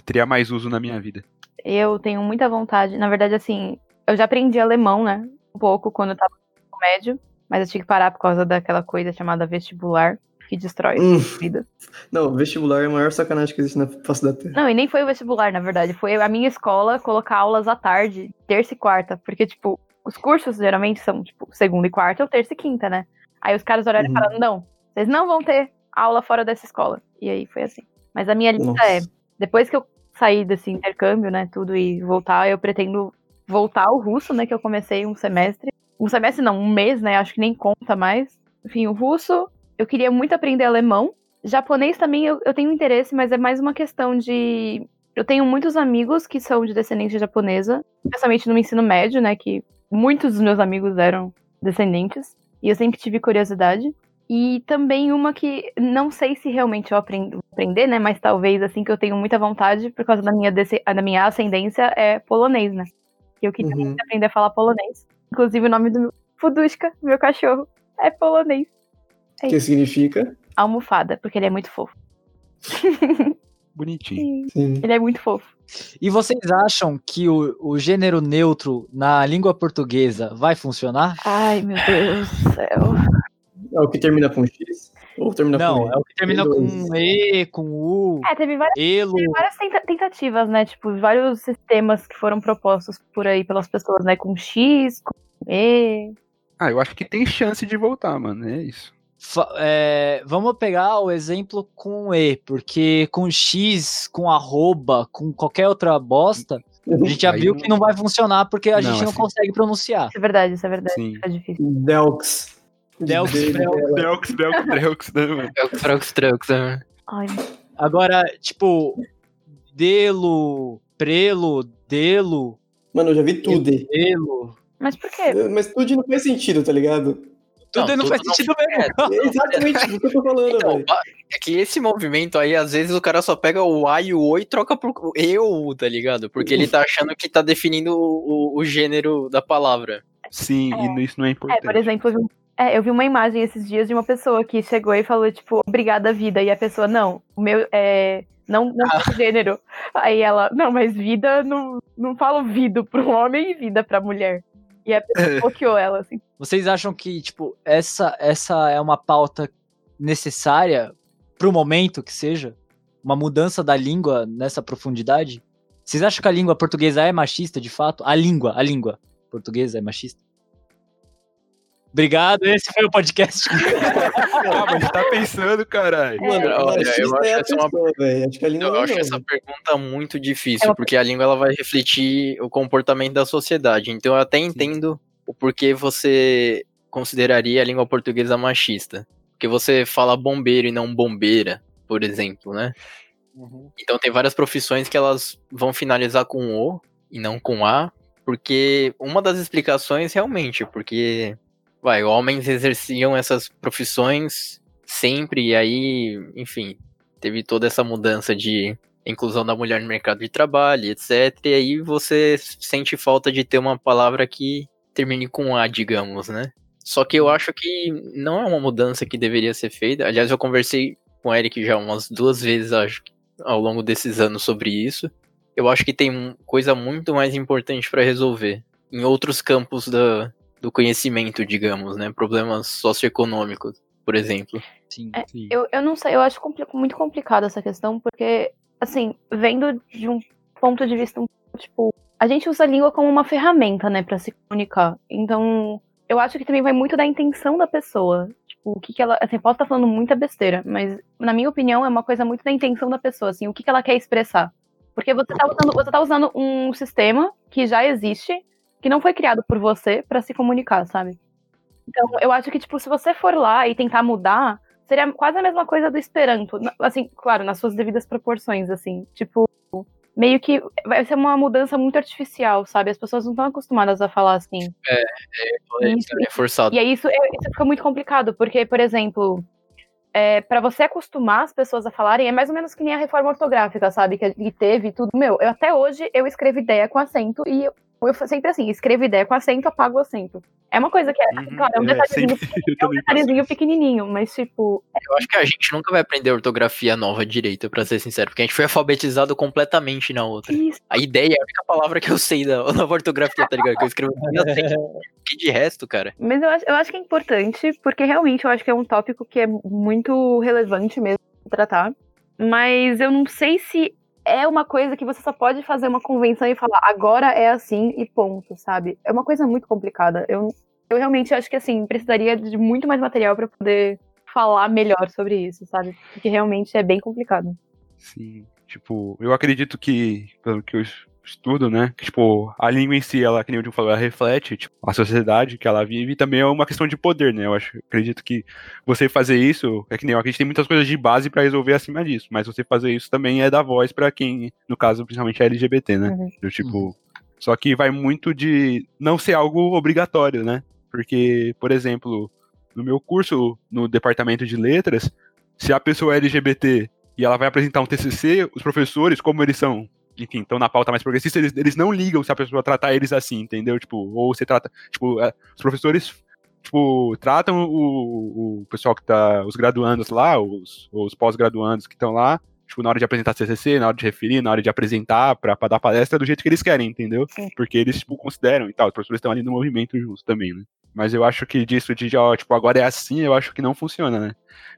teria mais uso na minha vida. Eu tenho muita vontade. Na verdade, assim, eu já aprendi alemão, né? Um pouco quando eu tava no médio, mas eu tive que parar por causa daquela coisa chamada vestibular, que destrói Hum. a vida. Não, vestibular é a maior sacanagem que existe na face da Terra. Não, e nem foi o vestibular, na verdade. Foi a minha escola colocar aulas à tarde, terça e quarta. Porque, tipo, os cursos geralmente são, tipo, segunda e quarta ou terça e quinta, né? Aí os caras olharam Uhum. e falaram, não, vocês não vão ter aula fora dessa escola. E aí foi assim. Mas a minha lista Nossa. é, depois que eu sair desse intercâmbio, né, tudo, e voltar, eu pretendo voltar ao russo, né, que eu comecei um semestre. Um semestre não, um mês, né, acho que nem conta mais. Enfim, o russo, eu queria muito aprender alemão. Japonês também eu, eu tenho interesse, mas é mais uma questão de. Eu tenho muitos amigos que são de descendência japonesa, especialmente no ensino médio, né? Que muitos dos meus amigos eram descendentes. E eu sempre tive curiosidade. E também uma que não sei se realmente eu aprendo aprender, né? Mas talvez assim que eu tenho muita vontade por causa da minha, da minha ascendência é polonês, né? Que eu queria Uhum. muito aprender a falar polonês. Inclusive o nome do meu Fudushka, meu cachorro, é polonês. É O que significa? Almofada, porque ele é muito fofo. Bonitinho. Sim. Ele é muito fofo. E vocês acham que o, o gênero neutro na língua portuguesa vai funcionar? Ai, meu Deus do céu. É o que termina com X? Ou termina Não, com é o que termina com E, com U, É, teve várias, elo. teve várias tenta- tentativas, né? Tipo, vários sistemas que foram propostos por aí pelas pessoas, né? Com X, com E. Ah, eu acho que tem chance de voltar, mano. É isso. É, vamos pegar o exemplo com E, porque com X, com arroba, com qualquer outra bosta, A gente já viu não- que não vai funcionar porque a Não, gente não assim- consegue pronunciar. Isso é verdade, isso é verdade. Sim. Fica difícil. Delx. Delx, De- Delx. Delx, Delx, Delx, né, mano? Trunks, né? Ai, Agora, tipo, delo, prelo, delo, Mano, eu já vi tudo. delo. mas por quê? Mas tudo não faz sentido, tá ligado? Tudo não, tudo faz sentido mesmo. É exatamente o que eu tô falando, Então, velho. é que esse movimento aí, às vezes o cara só pega o A e o O e troca por E ou U, tá ligado? Porque ele tá achando que tá definindo o, o- o gênero da palavra. Sim, e isso não é É, importante. por exemplo, eu um- é, eu vi uma imagem esses dias de uma pessoa que chegou e falou, tipo, obrigada vida. E a pessoa, não, o meu é. Não, não Ah. gênero. Aí ela, não, mas vida, não, não falo vida pro homem e vida pra mulher. E a pessoa bloqueou ela, assim. Vocês acham que, tipo, essa, essa é uma pauta necessária pro momento que seja? Uma mudança da língua nessa profundidade? Vocês acham que a língua portuguesa é machista, de fato? A língua, a língua portuguesa é machista? Obrigado, esse foi o podcast. Calma, a gente tá pensando, caralho. Mano, olha, eu acho é a essa uma-. Acho que a língua Eu não, acho não. essa pergunta muito É difícil, porque a língua ela vai refletir o comportamento da sociedade. Então eu até entendo o porquê você consideraria a língua portuguesa machista. Porque você fala bombeiro e não bombeira, por exemplo, né? Então tem várias profissões que elas vão finalizar com O e não com A, porque uma das explicações realmente, porque vai, homens exerciam essas profissões sempre e aí, enfim, teve toda essa mudança de inclusão da mulher no mercado de trabalho, etc. E aí você sente falta de ter uma palavra que termine com A, digamos, né? Só que eu acho que não é uma mudança que deveria ser feita. Aliás, eu conversei com o Eric já umas duas vezes, acho, ao longo desses anos sobre isso. Eu acho que tem coisa muito mais importante para resolver em outros campos da, do conhecimento, digamos, né? Problemas socioeconômicos, por exemplo. Sim. É, Sim. Eu, eu não sei, eu acho compli- muito complicado essa questão, porque, assim, vendo de um ponto de vista, um pouco, tipo, a gente usa a língua como uma ferramenta, né, pra se comunicar. Então, eu acho que também vai muito da intenção da pessoa. Tipo, o que, que ela. Assim, posso estar falando muita besteira, mas, na minha opinião, é uma coisa muito da intenção da pessoa, assim, o que, que ela quer expressar. Porque você tá usando, você tá usando um sistema que já existe, que não foi criado por você pra se comunicar, sabe? Então, eu acho que, tipo, se você for lá e tentar mudar, seria quase a mesma coisa do Esperanto. Assim, claro, nas suas devidas proporções, assim. Tipo, meio que vai ser uma mudança muito artificial, sabe? As pessoas não estão acostumadas a falar assim. Isso, É forçado. E aí isso, é- isso fica muito complicado, porque, por exemplo, é, para você acostumar as pessoas a falarem, é mais ou menos que nem a reforma ortográfica, sabe? Que, que teve tudo. Meu, eu, até hoje eu escrevo ideia com acento e eu, eu sempre assim, escrevo ideia com acento, apago o acento. É uma coisa que é, Uhum, claro, é um é, detalhezinho, sempre- eu é um detalhezinho pequenininho, mas tipo, Eu acho que a gente nunca vai aprender ortografia nova direito, pra ser sincero, porque a gente foi alfabetizado completamente na outra. isso. A ideia é a única palavra que eu sei da nova ortografia, tá ligado? Que eu escrevo acento. Que de resto, cara. Mas eu acho, eu acho que é importante, porque realmente eu acho que é um tópico que é muito relevante mesmo tratar. Mas eu não sei se é uma coisa que você só pode fazer uma convenção e falar agora é assim e ponto, sabe? É uma coisa muito complicada. Eu, eu realmente acho que assim, precisaria de muito mais material pra poder falar melhor sobre isso, sabe? Porque realmente é bem complicado. Sim, tipo, eu acredito que, pelo que eu estudo, né, que, tipo, a língua em si, ela, que nem o falou, ela reflete, tipo, a sociedade que ela vive e também é uma questão de poder, né, eu acho, acredito que você fazer isso, é que nem, eu acredito que tem muitas coisas de base pra resolver acima disso, mas você fazer isso também é dar voz pra quem, no caso, principalmente a LGBT, né, Uhum. do tipo, só que vai muito de não ser algo obrigatório, né, porque, por exemplo, no meu curso, no departamento de letras, se a pessoa é LGBT e ela vai apresentar um TCC, os professores, como eles são, enfim, estão na pauta mais progressista, eles, eles não ligam se a pessoa tratar eles assim, entendeu? Tipo, ou você trata, tipo, é, os professores, tipo, tratam o, o pessoal que tá, os graduandos lá, os, os pós-graduandos que estão lá, tipo, na hora de apresentar TCC, na hora de referir, na hora de apresentar pra, pra dar palestra, do jeito que eles querem, entendeu? Sim. Porque eles, tipo, consideram e tal, os professores estão ali no movimento juntos também, né? Mas eu acho que disso de, ó, tipo, agora é assim, eu acho que não funciona, né?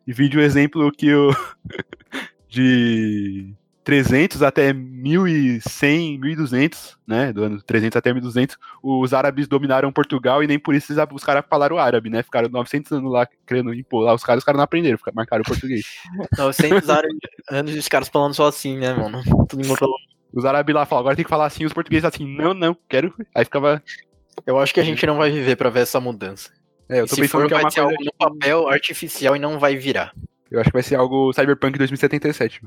E vi de um exemplo que o de 300 até 1100, 1200, né, do ano 300 até 1200, os árabes dominaram Portugal e nem por isso os caras falaram árabe, né? Ficaram 900 anos lá querendo impor lá, os caras, os caras não aprenderam, marcaram o português. 900 anos e os caras falando só assim, né, mano? Tudo em outro- Os árabes lá falam, agora tem que falar assim, os portugueses assim, não, não, quero. Aí ficava. Eu acho que a gente não vai viver pra ver essa mudança. É, eu E tô se pensando for, que é vai uma ser coisa. algo no papel artificial e não vai virar. Eu acho que vai ser algo Cyberpunk 2077.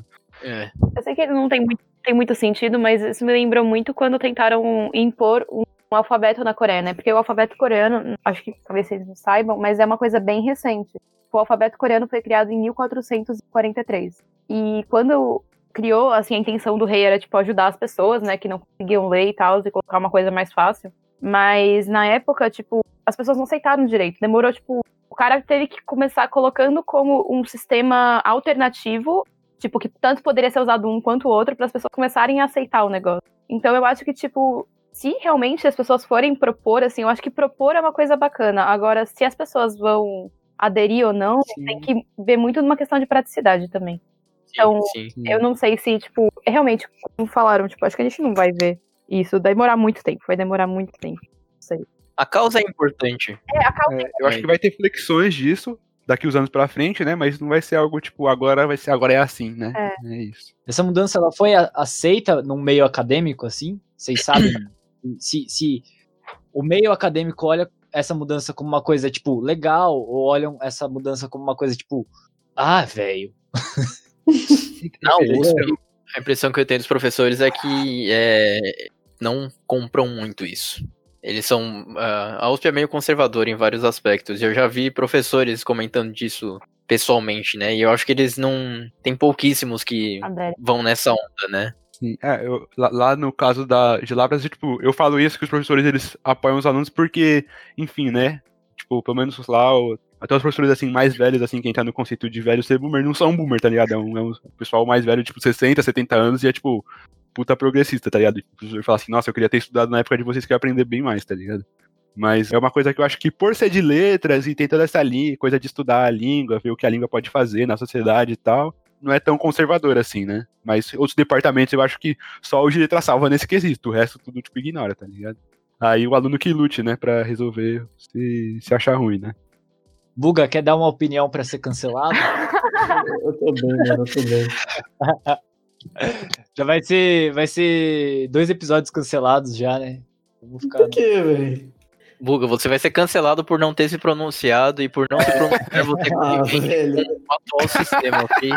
É. Eu sei que não tem muito, tem muito sentido, mas isso me lembrou muito quando tentaram impor um, um alfabeto na Coreia, né? Porque o alfabeto coreano, acho que talvez vocês não saibam, mas é uma coisa bem recente. O alfabeto coreano foi criado em 1443. E quando criou, assim, a intenção do rei era, tipo, ajudar as pessoas, né, que não conseguiam ler e tal, e colocar uma coisa mais fácil. Mas na época, tipo, as pessoas não aceitaram direito. Demorou, tipo, o cara teve que começar colocando como um sistema alternativo, tipo, que tanto poderia ser usado um quanto o outro, para as pessoas começarem a aceitar o negócio. Então eu acho que, tipo, se realmente as pessoas forem propor, assim, eu acho que propor é uma coisa bacana. Agora, se as pessoas vão aderir ou não, Sim. tem que ver muito numa questão de praticidade também. Sim, Então, sim. Eu não sei se, tipo, realmente, como falaram, tipo, acho que a gente não vai ver isso. Vai demorar muito tempo, vai demorar muito tempo. A causa é importante. É, a causa É, eu acho que vai ter flexões disso daqui os anos pra frente, né? Mas não vai ser algo tipo, agora vai ser, agora é assim, né? É, isso. Essa mudança ela foi aceita num meio acadêmico, assim? Vocês sabem se, se o meio acadêmico olha essa mudança como uma coisa, tipo, legal, ou olham essa mudança como uma coisa, tipo, ah, velho. Não, os- a impressão que eu tenho dos professores é que é, não compram muito isso. Eles são. ah, a USP é meio conservadora em vários aspectos. e Eu já vi professores comentando disso pessoalmente, né? E eu acho que eles não. Tem pouquíssimos que vão nessa onda, né? Sim, é, eu- lá, lá no caso da de Labras, tipo, eu falo isso que os professores eles apoiam os alunos porque, enfim, né? Tipo, pelo menos lá, o- até os professores assim mais velhos, assim, quem tá no conceito de velho ser boomer, não são boomer, tá ligado? É um, é um pessoal mais velho, tipo, 60, 70 anos e é tipo puta progressista, tá ligado? O professor fala assim, nossa, eu queria ter estudado na época de vocês que eu ia aprender bem mais, tá ligado? Mas é uma coisa que eu acho que por ser de letras e tem toda essa linha, coisa de estudar a língua, ver o que a língua pode fazer na sociedade e tal, não é tão conservador assim, né? Mas outros departamentos eu acho que só o de letra salva nesse quesito, o resto tudo tipo ignora, tá ligado? Aí o aluno que lute, né, pra resolver se, se achar ruim, né? Buga, quer dar uma opinião pra ser cancelado? Eu tô bem, mano, eu tô bem. já vai ser, vai ser dois episódios cancelados já, né? Vou ficar... Por quê, velho? Buga, você vai ser cancelado por não ter se pronunciado e por não se pronunciar você Ah, o atual sistema, ok?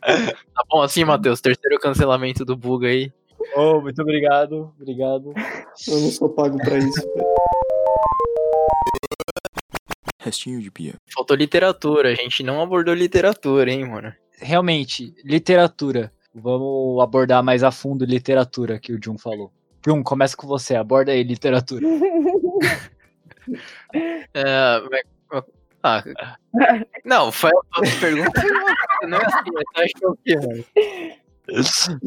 Tá bom assim, Matheus? Terceiro cancelamento do Buga aí. Oh, muito obrigado, obrigado. Eu não sou pago pra isso. Restinho de pia. Faltou literatura, a gente não abordou literatura, hein, mano? Realmente, literatura. Vamos abordar mais a fundo literatura que o Jun falou. Jun, começa com você, aborda aí literatura. É, mas- ah, não, foi a pergunta. Não é assim, mas acho que é o quê,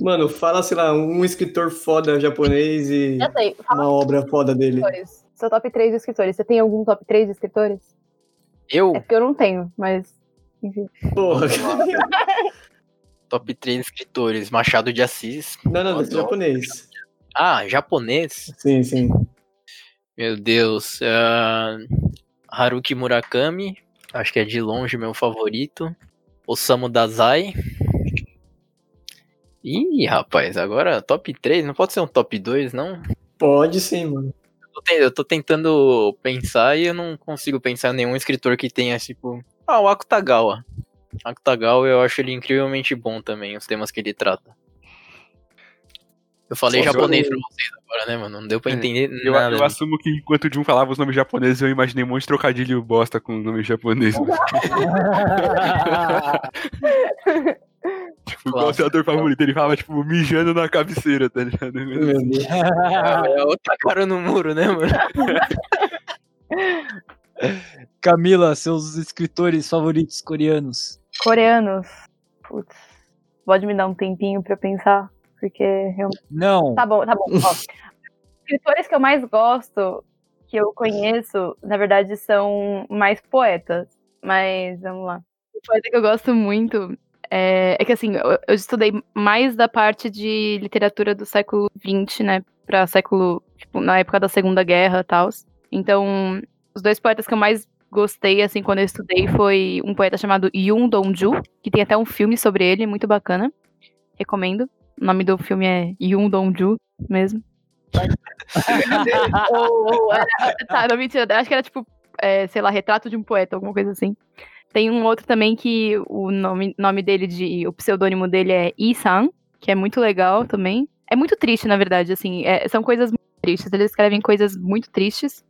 mano? Fala, sei lá, um escritor foda japonês e Já sei, fala uma obra foda dele. escritores. Seu top 3 de escritores. Você tem algum top 3 de escritores? Eu, É porque eu não tenho, mas. Porra. top 3 escritores, Machado de Assis. Não, não, japonês. Ah, japonês? Sim, sim. Meu Deus. ah, Haruki Murakami, acho que é de longe meu favorito. Osamu Dazai. Ih, rapaz, agora top 3, não pode ser um top 2, não? Pode sim, mano. Eu tô, eu tô tentando pensar e eu não consigo pensar em nenhum escritor que tenha, tipo. Ah, o Akutagawa. Akutagawa eu acho ele incrivelmente bom também, os temas que ele trata. Eu falei Só japonês eu- pra vocês agora, né, mano? Não deu pra É, entender Eu, nada. eu assumo que enquanto o Jun falava os nomes japoneses, eu imaginei um monte de trocadilho bosta com nomes japoneses. tipo, qual o seu ator favorito? Ele falava, tipo, mijando na cabeceira, tá ligado? Meu Deus. É outra cara no muro, né, mano? Camila, seus escritores favoritos coreanos. Coreanos. Putz. Pode me dar um tempinho pra pensar? Porque realmente. Não, Tá bom, tá bom. Ó, escritores que eu mais gosto, que eu conheço, na verdade, são mais poetas. Mas vamos lá. O poeta que eu gosto muito é, é que assim, eu, eu estudei mais da parte de literatura do século XX, né? Pra século, tipo, na época da Segunda Guerra e tal. Então, os dois poetas que eu mais gostei, assim, quando eu estudei, foi um poeta chamado Yoon Dong-ju, que tem até um filme sobre ele, muito bacana. Recomendo. O nome do filme é Yoon Dong-ju mesmo. ou, ou era- tá, não, mentira. Acho que era tipo, é, sei lá, Retrato de um Poeta, alguma coisa assim. Tem um outro também que o nome, nome dele, de, o pseudônimo dele é Yi-san, que é muito legal também. É muito triste, na verdade, assim. é- são coisas muito tristes. Eles escrevem coisas muito tristes.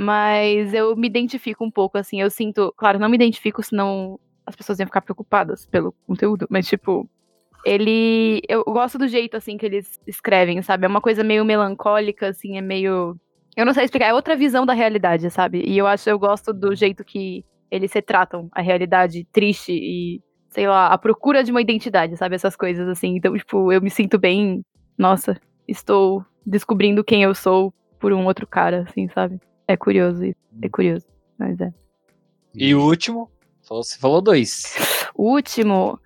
Mas eu me identifico um pouco, assim. Eu sinto. Claro, não me identifico, senão as pessoas iam ficar preocupadas pelo conteúdo. Mas, tipo, ele. Eu gosto do jeito, assim, que eles escrevem, sabe? É uma coisa meio melancólica, assim, é meio. Eu não sei explicar, é outra visão da realidade, sabe? E eu acho, eu gosto do jeito que eles retratam a realidade triste e, sei lá, a procura de uma identidade, sabe? Essas coisas, assim. Então, tipo, eu me sinto bem. Nossa, estou descobrindo quem eu sou por um outro cara, assim, sabe? É curioso isso. É curioso. Mas é. E o último? Você falou dois. O último.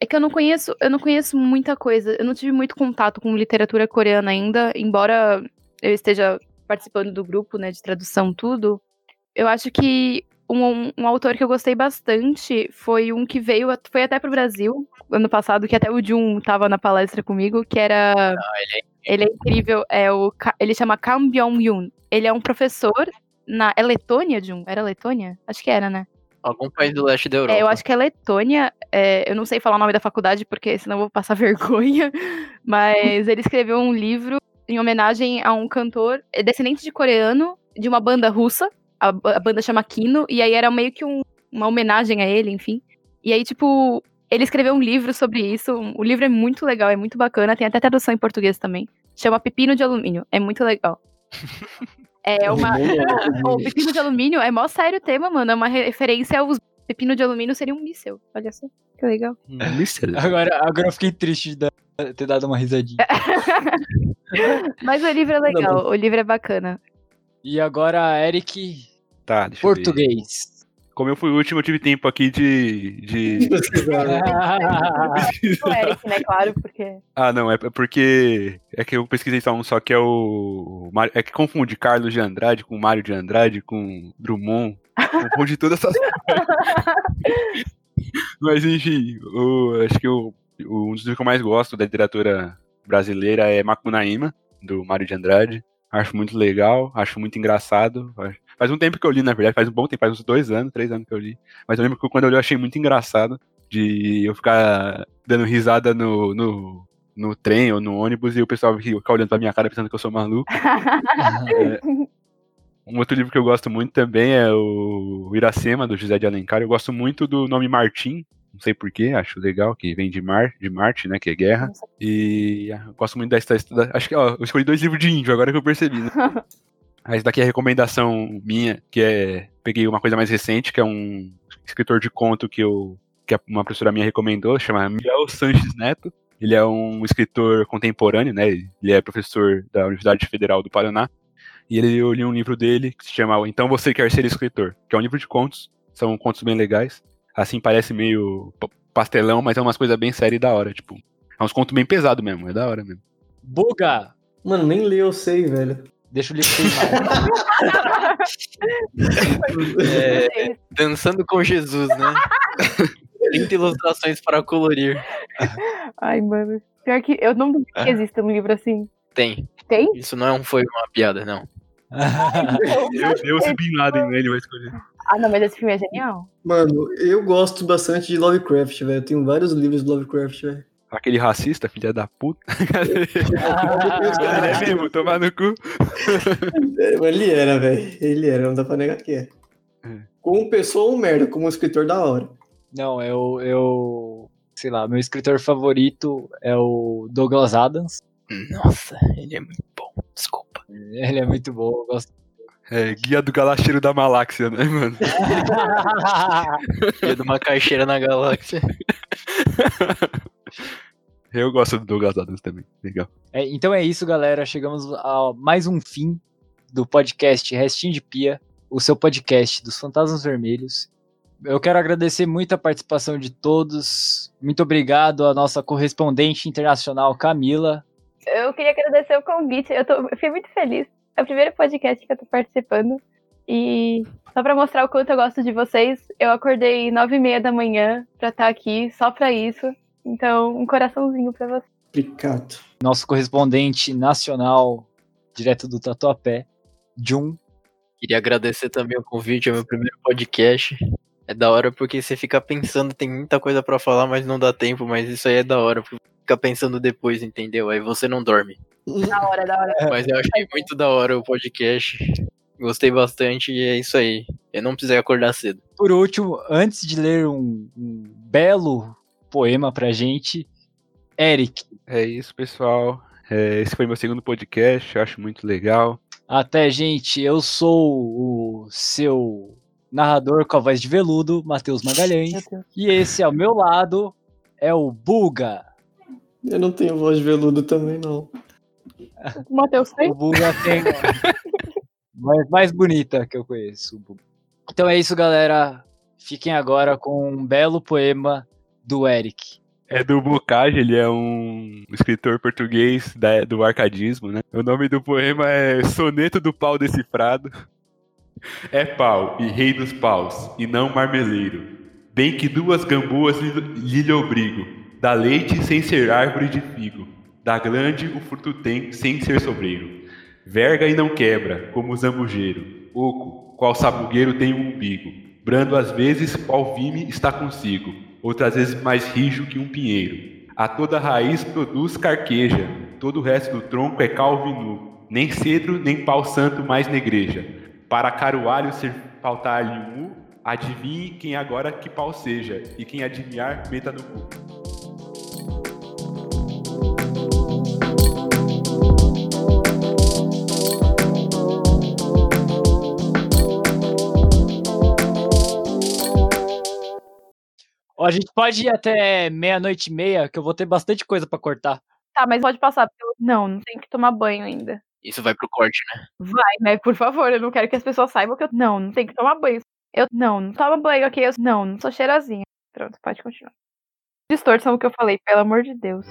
É que eu não conheço, eu não conheço muita coisa. Eu não tive muito contato com literatura coreana ainda, embora eu esteja participando do grupo, né, de tradução tudo. Eu acho que um, um autor que eu gostei bastante foi um que veio, foi até pro Brasil ano passado, que até o Jun tava na palestra comigo, que era ele é incrível, é o ele chama Kam Byung-yoon. Ele é um professor na é Letônia, Jun? Era Letônia? Acho que era, né? Algum país do leste da Europa. É, eu acho que é Letônia. é, eu não sei falar o nome da faculdade, porque senão eu vou passar vergonha. Mas ele escreveu um livro em homenagem a um cantor é descendente de coreano, de uma banda russa. A, a banda chama Kino. E aí era meio que um- uma homenagem a ele, enfim. E aí, tipo, ele escreveu um livro sobre isso. O livro é muito legal, é muito bacana. Tem até tradução em português também. Chama Pepino de Alumínio. É muito legal. É uma. O pepino de alumínio é mó sério o tema, mano. É uma referência aos. Pepino de alumínio seria um míssel. Olha só. Que legal. É mistério. Agora, agora eu fiquei triste de ter dado uma risadinha. Mas o livro é legal. O livro é bacana. E agora, Eric, Tá, deixa eu ver. português. Como eu fui o último, eu tive tempo aqui de. de... O Eric, né? Claro, porque. ah, não, é porque. É que eu pesquisei só um só que é o. É que confunde Carlos de Andrade com Mário de Andrade, com Drummond. Confunde todas essas coisas. Mas enfim, o- acho que o, o- um dos livros que eu mais gosto da literatura brasileira é Macunaíma, do Mário de Andrade. Acho muito legal, acho muito engraçado. Faz um tempo que eu li, na verdade, faz um bom tempo, faz uns dois anos, três anos que eu li. Mas eu lembro que quando eu li eu achei muito engraçado de eu ficar dando risada no, no, no trem ou no ônibus e o pessoal ficar olhando pra minha cara pensando que eu sou maluco. É, um outro livro que eu gosto muito também é o Iracema, do José de Alencar. Eu gosto muito do nome Martim, não sei porquê, acho legal, que vem de Mar, de Marte, né, que é guerra. E ah, eu gosto muito da história. Acho que, ó, eu escolhi dois livros de índio, agora que eu percebi, né? Mas daqui é a recomendação minha, que é. Peguei uma coisa mais recente, que é um escritor de conto que eu. que uma professora minha recomendou, chama Miguel Sanches Neto. Ele é um escritor contemporâneo, né? Ele é professor da Universidade Federal do Paraná. E ele, eu li um livro dele que se chama Então Você Quer Ser Escritor, que é um livro de contos. São contos bem legais. Assim, parece meio pa- pastelão, mas é umas coisas bem sérias e da hora, tipo. É uns contos bem pesados mesmo, é da hora mesmo. Buga! Mano, nem ler eu sei, velho. Deixa o livro. É, dançando com Jesus, né? 30 ilustrações para colorir. Ai, mano. Pior que eu não duvido que exista um livro assim. Tem. Tem? Isso não é um- foi uma piada, não. Meu Deus, Bin Laden, né? Ele vai escolher. Ah, não, mas esse filme é genial. Mano, eu gosto bastante de Lovecraft, velho. Eu tenho vários livros de Lovecraft, velho. Aquele racista, filha da puta. Ele é mesmo, tomar no cu. É, mas ele era, velho. Ele era, não dá pra negar que é. É. Como pessoa ou merda, como escritor da hora. Não, eu, eu. Sei lá, meu escritor favorito é o Douglas Adams. Nossa, ele é muito bom. Desculpa. Ele é muito bom, eu gosto. É, guia do galacheiro da Maláxia, né, mano? Dia de uma caixeira na galáxia. Eu gosto do Douglas Adams também. Legal. É, então é isso, galera. Chegamos a mais um fim do podcast Restinho de Pia, o seu podcast dos Fantasmas Vermelhos. Eu quero agradecer muito a participação de todos. Muito obrigado à nossa correspondente internacional, Camila. Eu queria agradecer o convite. Eu, tô, eu fiquei muito feliz. É o primeiro podcast que eu tô participando. E só pra mostrar o quanto eu gosto de vocês, eu acordei nove e meia da manhã pra estar aqui, só pra isso. Então, um coraçãozinho pra você. Obrigado. Nosso correspondente nacional, direto do Tatuapé, Jun. Queria agradecer também o convite, é meu primeiro podcast. É da hora porque você fica pensando, tem muita coisa pra falar, mas não dá tempo, mas isso aí é da hora, porque fica pensando depois, entendeu? Aí você não dorme. Da hora, da hora. Mas eu achei muito da hora o podcast. Gostei bastante e é isso aí. Eu não precisei acordar cedo. Por último, antes de ler um, um belo poema pra gente, Eric. É isso, pessoal. É, esse foi meu segundo podcast, eu acho muito legal. Até, gente, eu sou o seu narrador com a voz de veludo, Matheus Magalhães. E esse ao meu lado é o Buga. Eu não tenho voz de veludo também, não. O Matheus tem? O Buga tem mais, mais bonita que eu conheço. Então é isso, galera. Fiquem agora com um belo poema do Eric. É do Bocage, ele é um escritor português da- do arcadismo, né? O nome do poema é Soneto do Pau Decifrado. É pau e rei dos paus, e não marmeleiro. Bem que duas gamboas lhe, lhe obrigo. Dá leite sem ser árvore de figo. Dá glande o fruto tem sem ser sobreiro. Verga e não quebra, como o zambujeiro. Oco, qual sabugueiro tem um umbigo. Brando às vezes, qual vime está consigo. Outras vezes mais rijo que um pinheiro. A toda raiz produz carqueja. Todo o resto do tronco é calvo e nu. Nem cedro, nem pau santo mais negreja. Para carualho ser faltar-lhe um adivinhe quem agora que pau seja, e quem adivinhar, meta no cu. A gente pode ir até meia-noite e meia, que eu vou ter bastante coisa pra cortar. Tá, mas pode passar. porque eu- Não, não tem que tomar banho ainda. Isso vai pro corte, né? Vai, né? Por favor, eu não quero que as pessoas saibam que eu. Não, não tem que tomar banho. Eu não, não toma banho, ok? Eu não, não sou cheirosinha. Pronto, pode continuar. Distorção o que eu falei, pelo amor de Deus.